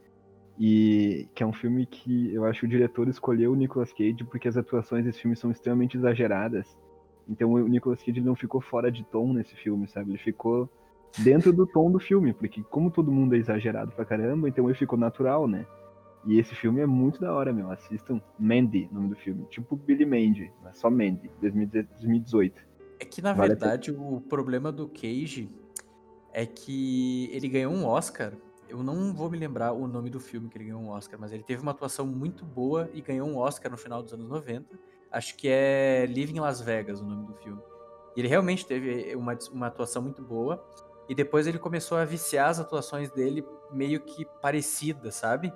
E que é um filme que eu acho que o diretor escolheu o Nicolas Cage porque as atuações desse filme são extremamente exageradas. Então o Nicolas Cage não ficou fora de tom nesse filme, sabe? Ele ficou dentro do tom do filme, porque como todo mundo é exagerado pra caramba, então ele ficou natural, né? E esse filme é muito da hora, meu. Assistam. Mandy, nome do filme. Tipo Billy Mandy, mas só Mandy, 2018. É que, na Vale verdade, o problema do Cage é que ele ganhou um Oscar. Eu não vou me lembrar o nome do filme que ele ganhou um Oscar, mas ele teve uma atuação muito boa e ganhou um Oscar no final dos anos 90. Acho que é Living Las Vegas o nome do filme. E ele realmente teve uma, uma atuação muito boa. E depois ele começou a viciar as atuações dele meio que parecidas, sabe?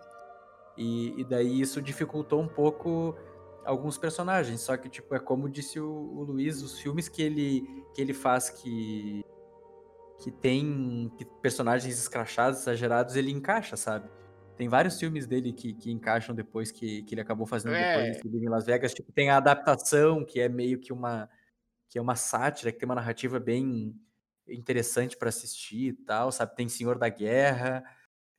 E, e daí isso dificultou um pouco alguns personagens. Só que, tipo, é como disse o, o Luiz, os filmes que ele, que ele faz que que tem que personagens escrachados, exagerados, ele encaixa, sabe? Tem vários filmes dele que, que encaixam depois, que, que ele acabou fazendo É. depois Living em Las Vegas. Tipo, tem a adaptação, que é meio que uma que é uma sátira, que tem uma narrativa bem interessante pra assistir e tal, sabe? Tem Senhor da Guerra.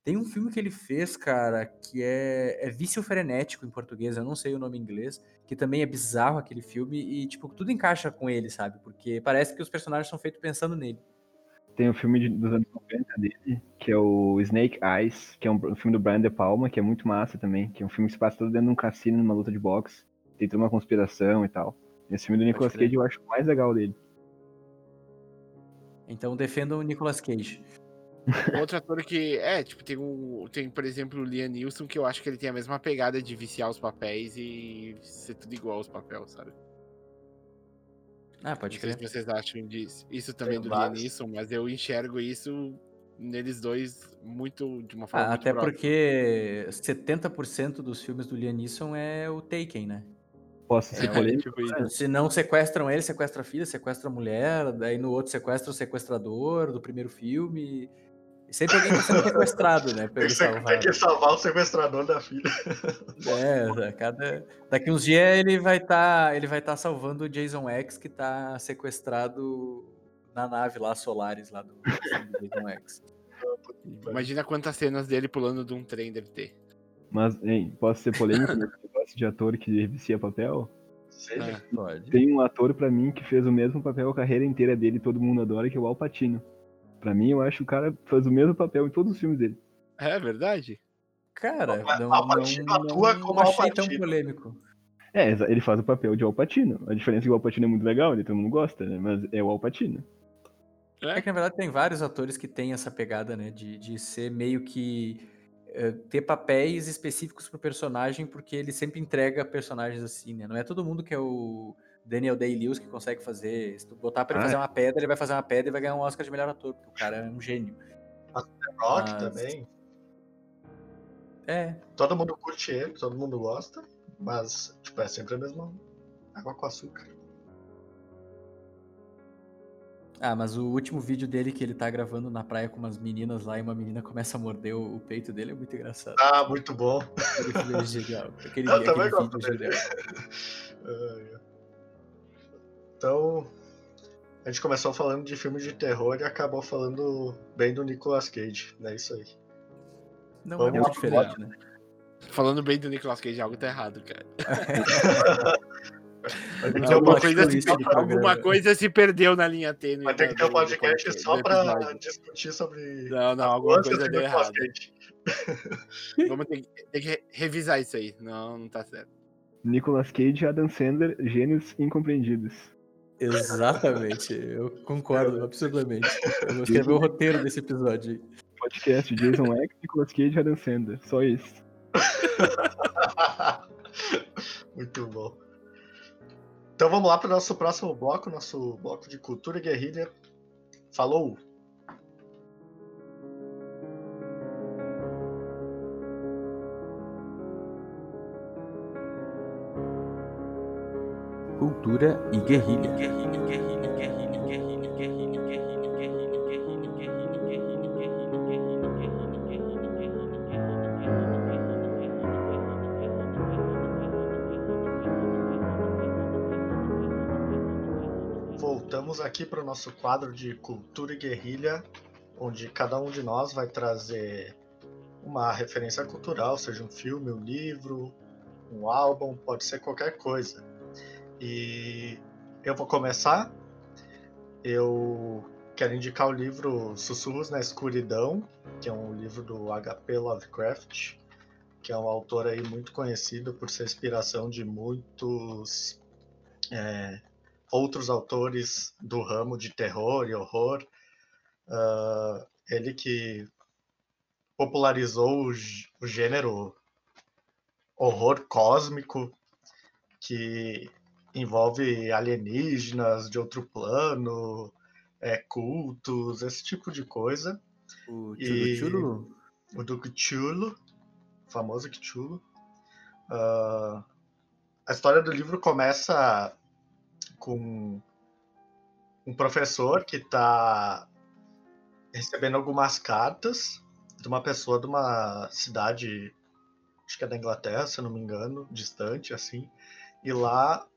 Tem um filme que ele fez, cara, que é, é Vício Frenético em português, eu não sei o nome em inglês, que também é bizarro aquele filme e, tipo, tudo encaixa com ele, sabe? Porque parece que os personagens são feitos pensando nele. Tem o filme de- dos anos 90 dele, que é o Snake Eyes, que é um, um filme do Brian De Palma, que é muito massa também, que é um filme que se passa todo dentro de um cassino, numa luta de boxe. Tem toda uma conspiração e tal. Esse filme do Nicolas. Cage eu acho o mais legal dele. Então defenda o Nicolas Cage. Outro ator que. É, tipo, tem, um, tem, por exemplo, o Liam Neeson, que eu acho que ele tem a mesma pegada de viciar os papéis e ser tudo igual aos papéis, sabe? Ah, pode Não sei crer. se vocês acham disso. Isso também Tem do Liam. Neeson, mas eu enxergo isso neles dois muito de uma forma Ah, muito até próxima. porque 70% dos filmes do Liam Neeson é o Taken, né? Posso ser É, polêmico? tipo isso. Se não sequestram ele, sequestra a filha, sequestra a mulher, daí no outro sequestra o sequestrador do primeiro filme. E sempre alguém tá sendo sequestrado, né? Tem que, tem que salvar o sequestrador da filha. É, a cada... daqui uns dias ele vai estar ele vai tá salvando o Jason X que tá sequestrado na nave lá, Solaris, lá do, do Jason X. Imagina quantas cenas dele pulando de um trem deve ter. Mas, hein, posso ser polêmico nesse negócio de ator que vicia papel? Seja. É. Pode. Tem um ator pra mim que fez o mesmo papel a carreira inteira dele, todo mundo adora, que é o Al Pacino. Pra mim, eu acho que o cara faz o mesmo papel em todos os filmes dele. É verdade? Cara, Mas não, Al não, atua não como Al achei tão Pacino. polêmico. É, ele faz o papel de Al Pacino. A diferença é que o Al Pacino é muito legal, ele todo mundo gosta, né? Mas é o Al Pacino. É que na verdade tem vários atores que têm essa pegada, né? De, de ser meio que. eh, ter papéis específicos pro personagem, porque ele sempre entrega personagens assim, né? Não é todo mundo que é o Daniel Day-Lewis que consegue fazer. Se tu botar pra ele Ah, fazer uma pedra, ele vai fazer uma pedra e vai ganhar um Oscar de melhor ator, porque o cara é um gênio. Rock Mas- também. É, Todo mundo curte ele, todo mundo gosta. Mas, tipo, é sempre a mesma água com açúcar. Ah, mas o último vídeo dele que ele tá gravando na praia com umas meninas lá e uma menina começa a morder o, o peito dele é muito engraçado. Ah, muito bom. Aquele filme é genial. Aquele, Eu também aquele gosto vídeo é genial. Então, a gente começou falando de filme de terror e acabou falando bem do Nicolas Cage. É isso aí. Não Vamos é muito diferente, né? Falando bem do Nicolas Cage, algo tá errado, cara. Não, um alguma coisa, se, alguma coisa se perdeu na linha tênue. vai ter que ter um podcast só do pra discutir sobre. Não, não, alguma coisa deu Nicolas errado. Cage. Vamos ter, que- ter que re- revisar isso aí. Não, não tá certo. Nicolas Cage e Adam Sandler, gênios incompreendidos. Exatamente, eu concordo absurdamente. Eu vou escrever o roteiro desse episódio. Podcast Jason X, Nicolas Cage e Adam Sandler. Só isso. Muito bom. Então vamos lá para o nosso próximo bloco, nosso bloco de cultura guerrilha. Falou! Cultura e guerrilha. Voltamos aqui para o nosso quadro de cultura e guerrilha, onde cada um de nós vai trazer uma referência cultural, seja um filme, um livro, um álbum, pode ser qualquer coisa. E eu vou começar. Eu quero indicar o livro Sussurros na Escuridão, que é um livro do H.P. Lovecraft, que é um autor aí muito conhecido por ser inspiração de muitos é, outros autores do ramo de terror e horror. Uh, ele que popularizou o, o gênero horror cósmico, que envolve alienígenas de outro plano, é, cultos, esse tipo de coisa. O Chulu O do Cthulhu, o famoso Cthulhu. Uh, a história do livro começa com um professor que está recebendo algumas cartas de uma pessoa de uma cidade, acho que é da Inglaterra, se eu não me engano, distante, assim. E lá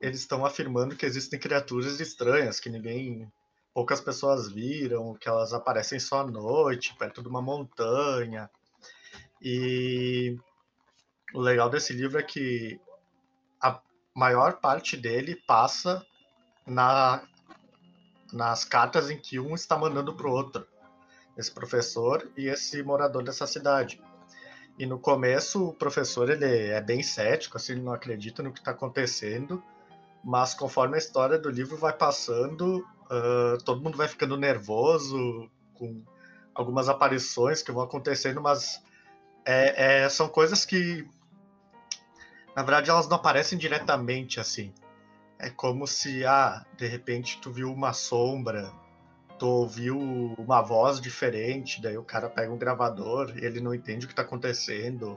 eles estão afirmando que existem criaturas estranhas que ninguém, poucas pessoas viram, que elas aparecem só à noite, perto de uma montanha. E o legal desse livro é que a maior parte dele passa na, nas cartas em que um está mandando para o outro, esse professor e esse morador dessa cidade. E no começo o professor ele é bem cético, assim, ele não acredita no que está acontecendo, mas conforme a história do livro vai passando, uh, todo mundo vai ficando nervoso com algumas aparições que vão acontecendo, mas é, é, são coisas que na verdade, elas não aparecem diretamente assim. É como se, ah, de repente tu viu uma sombra, tu ouviu uma voz diferente, daí o cara pega um gravador e ele não entende o que tá acontecendo,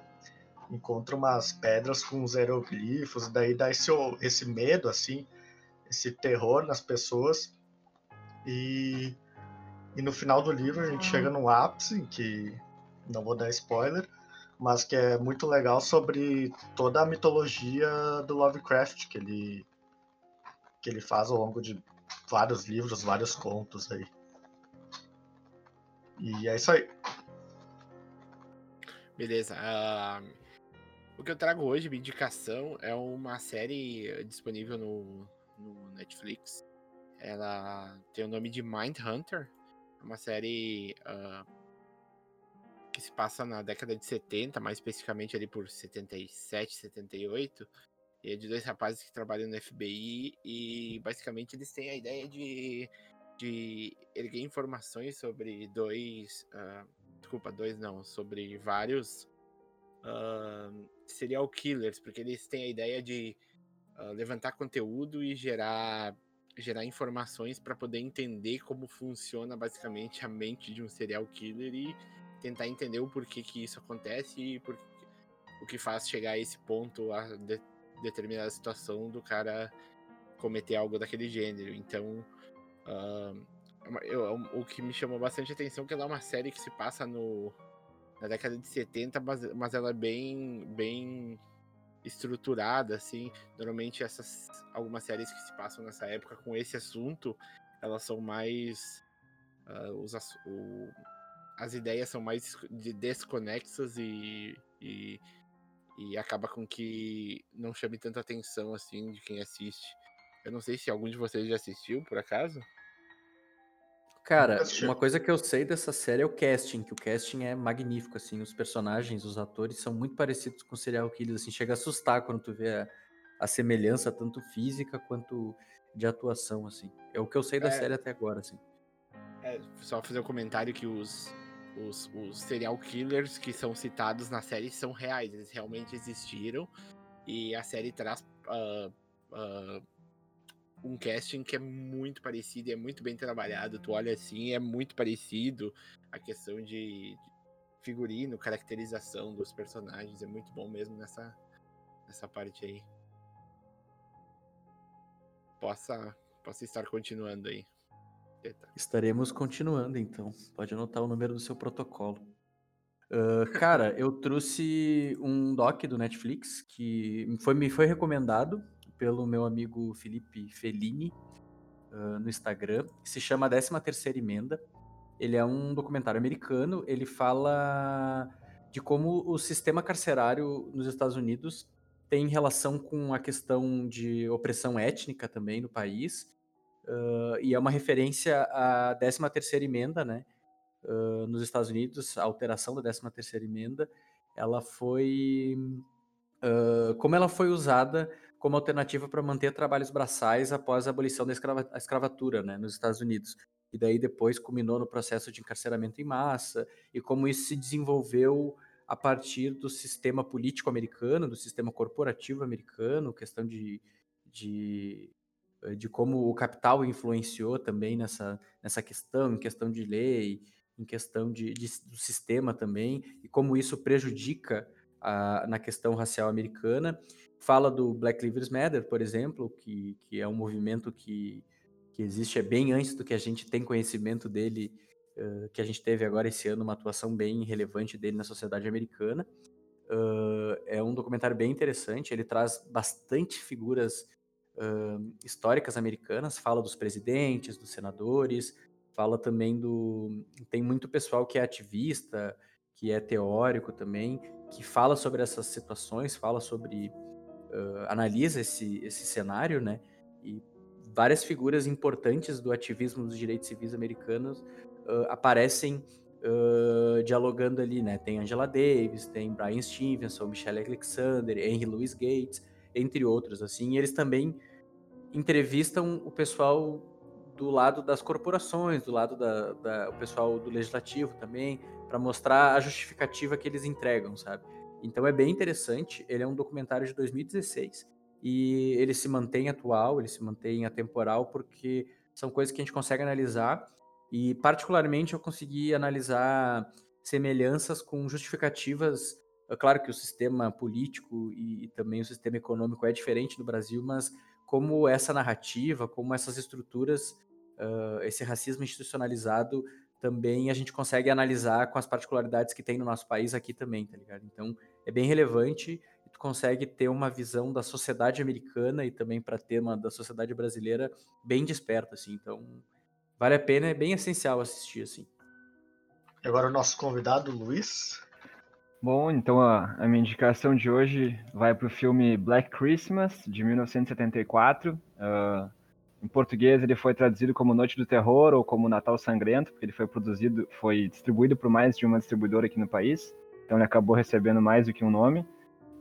encontra umas pedras com uns hieroglifos, daí dá esse, esse medo, assim, esse terror nas pessoas. E, e no final do livro a gente chega num ápice, que não vou dar spoiler, mas que é muito legal sobre toda a mitologia do Lovecraft que ele que ele faz ao longo de vários livros, vários contos aí. E é isso aí. Beleza. Uh, o que eu trago hoje, minha indicação, é uma série disponível no, no Netflix. Ela tem o nome de Mind Hunter. É uma série uh, que se passa na década de 70, mais especificamente ali por 77, 78. E é de dois rapazes que trabalham no FBI e basicamente eles têm a ideia de, de erguer informações sobre dois. Uh, desculpa, dois não, sobre vários uh, serial killers, porque eles têm a ideia de uh, levantar conteúdo e gerar gerar informações para poder entender como funciona basicamente a mente de um serial killer e tentar entender o porquê que isso acontece e por, o que faz chegar a esse ponto, a de, determinada situação do cara cometer algo daquele gênero. Então, uh, eu, o que me chamou bastante atenção é que ela é uma série que se passa no, na década de 70, mas, mas ela é bem, bem estruturada, assim. Normalmente essas algumas séries que se passam nessa época com esse assunto, elas são mais uh, os, o, as ideias são mais desconexas e, e, e acaba com que não chame tanta atenção assim de quem assiste. Eu não sei se algum de vocês já assistiu, por acaso. Cara, uma coisa que eu sei dessa série é o casting, que o casting é magnífico, assim, os personagens, os atores são muito parecidos com serial killers, assim, chega a assustar quando tu vê a, a semelhança, tanto física quanto de atuação, assim. É o que eu sei da é, série até agora, assim. É, só fazer um comentário que os, os, os serial killers que são citados na série são reais, eles realmente existiram. E a série traz uh, uh, um casting que é muito parecido e é muito bem trabalhado. Tu olha assim, é muito parecido. A questão de, figurino, caracterização dos personagens é muito bom mesmo nessa, nessa parte aí. Possa, possa estar continuando aí. Eita. Estaremos continuando, então. Pode anotar o número do seu protocolo. Uh, cara, eu trouxe um doc do Netflix que foi, me foi recomendado pelo meu amigo Felipe Fellini uh, no Instagram. Se chama 13 Terceira Emenda. Ele é um documentário americano. Ele fala de como o sistema carcerário nos Estados Unidos tem relação com a questão de opressão étnica também no país Uh, e é uma referência à 13 terceira emenda, né? Uh, nos Estados Unidos, a alteração da 13 terceira emenda, ela foi... Uh, como ela foi usada como alternativa para manter trabalhos braçais após a abolição da escrava, escravatura né, nos Estados Unidos. E daí depois culminou no processo de encarceramento em massa, e como isso se desenvolveu a partir do sistema político americano, do sistema corporativo americano, questão de, de, de como o capital influenciou também nessa, nessa questão, em questão de lei, em questão de, de do sistema também, e como isso prejudica a, na questão racial americana. Fala do Black Lives Matter, por exemplo, que, que é um movimento que, que existe é bem antes do que a gente tem conhecimento dele uh, que a gente teve agora esse ano, uma atuação bem relevante dele na sociedade americana. Uh, é um documentário bem interessante, ele traz bastante figuras uh, históricas americanas, fala dos presidentes, dos senadores, fala também do. Tem muito pessoal que é ativista, que é teórico também, que fala sobre essas situações, fala sobre. Uh, analisa esse, esse cenário, né? E várias figuras importantes do ativismo dos direitos civis americanos uh, aparecem uh, dialogando ali, né? Tem Angela Davis, tem Brian Stevenson, Michelle Alexander, Henry Louis Gates, entre outros, assim. E eles também entrevistam o pessoal do lado das corporações, do lado da, da o pessoal do legislativo também, para mostrar a justificativa que eles entregam, sabe? Então é bem interessante. Ele é um documentário de 2016 e ele se mantém atual, ele se mantém atemporal porque são coisas que a gente consegue analisar e, particularmente, eu consegui analisar semelhanças com justificativas. É claro que o sistema político e, também o sistema econômico é diferente no Brasil, mas como essa narrativa, como essas estruturas, uh, esse racismo institucionalizado também a gente consegue analisar com as particularidades que tem no nosso país aqui também, tá ligado? Então é bem relevante e tu consegue ter uma visão da sociedade americana e também para ter uma da sociedade brasileira bem desperta, assim. Então Vale a pena, é bem essencial assistir, assim. Agora o nosso convidado, Luiz. Bom, então a, a minha indicação de hoje vai para o filme Black Christmas, de 1974. Uh, ah, em português ele foi traduzido como Noite do Terror ou como Natal Sangrento, porque ele foi produzido, foi distribuído por mais de uma distribuidora aqui no país. Então ele acabou recebendo mais do que um nome.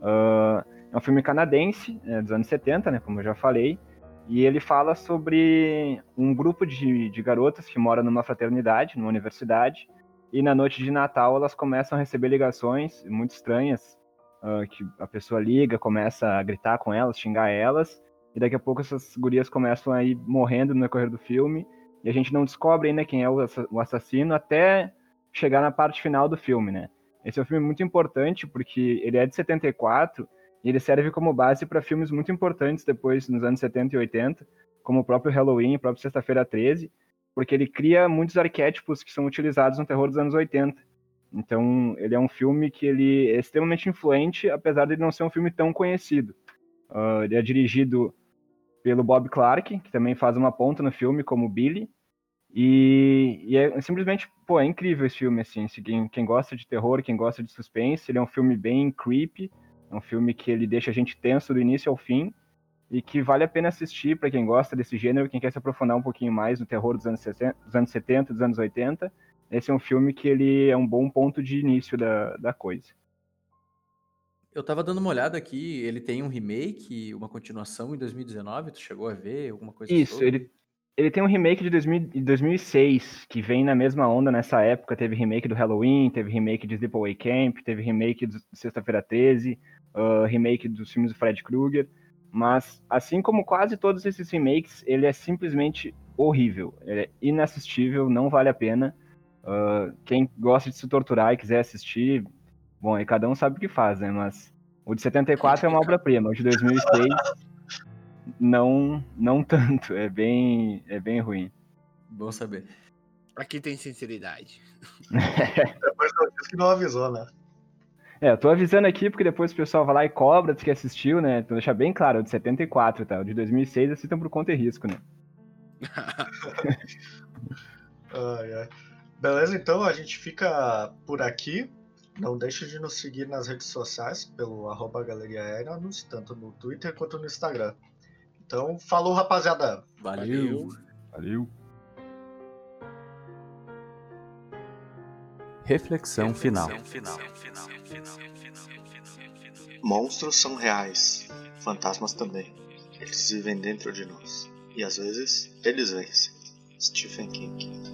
Uh, é um filme canadense, é, dos anos 70, né, como eu já falei. E ele fala sobre um grupo de, de garotas que mora numa fraternidade, numa universidade, e na noite de Natal elas começam a receber ligações muito estranhas, uh, que a pessoa liga, começa a gritar com elas, xingar elas, e daqui a pouco essas gurias começam a ir morrendo no decorrer do filme, e a gente não descobre ainda quem é o assassino até chegar na parte final do filme, né? Esse é um filme muito importante porque ele é de 74 e ele serve como base para filmes muito importantes depois, nos anos 70 e 80, como o próprio Halloween, o próprio Sexta-feira 13, porque ele cria muitos arquétipos que são utilizados no terror dos anos 80. Então, ele é um filme que ele é extremamente influente, apesar de não ser um filme tão conhecido. Uh, ele é dirigido pelo Bob Clark, que também faz uma ponta no filme como Billy. E, e é simplesmente, pô, é incrível esse filme, assim. Quem, quem gosta de terror, quem gosta de suspense, ele é um filme bem creepy, é um filme que ele deixa a gente tenso do início ao fim e que vale a pena assistir para quem gosta desse gênero, quem quer se aprofundar um pouquinho mais no terror dos anos, 60, dos anos 70, dos anos 80. Esse é um filme que ele é um bom ponto de início da, da coisa. Eu tava dando uma olhada aqui, ele tem um remake, uma continuação em 2019, tu chegou a ver alguma coisa Isso, sobre? ele ele tem um remake de 2000, 2006, que vem na mesma onda nessa época. Teve remake do Halloween, teve remake de Sleepaway Camp, teve remake do Sexta-feira 13, uh, remake dos filmes do Fred Krueger. Mas, assim como quase todos esses remakes, ele é simplesmente horrível. Ele é inassistível, não vale a pena. Uh, quem gosta de se torturar e quiser assistir, bom, aí cada um sabe o que faz, né? Mas o de 74 é uma obra-prima, o de 2006 não não tanto, é bem é bem ruim. Bom saber. Aqui tem sinceridade. Depois não disse que não avisou, né? É, eu tô avisando aqui porque depois o pessoal vai lá e cobra, diz que assistiu, né? Então deixar bem claro, o de 74, tá? O de 2006 assistam por conta e risco, né? ai, ai. Beleza, então a gente fica por aqui. Não deixe de nos seguir nas redes sociais pelo arroba Galeria Aeronos, tanto no Twitter quanto no Instagram. Então, falou, rapaziada. Valeu. Valeu. Reflexão final. Monstros são reais. fantasmas também. Eles vivem dentro de nós. E às vezes, eles vencem. Stephen King.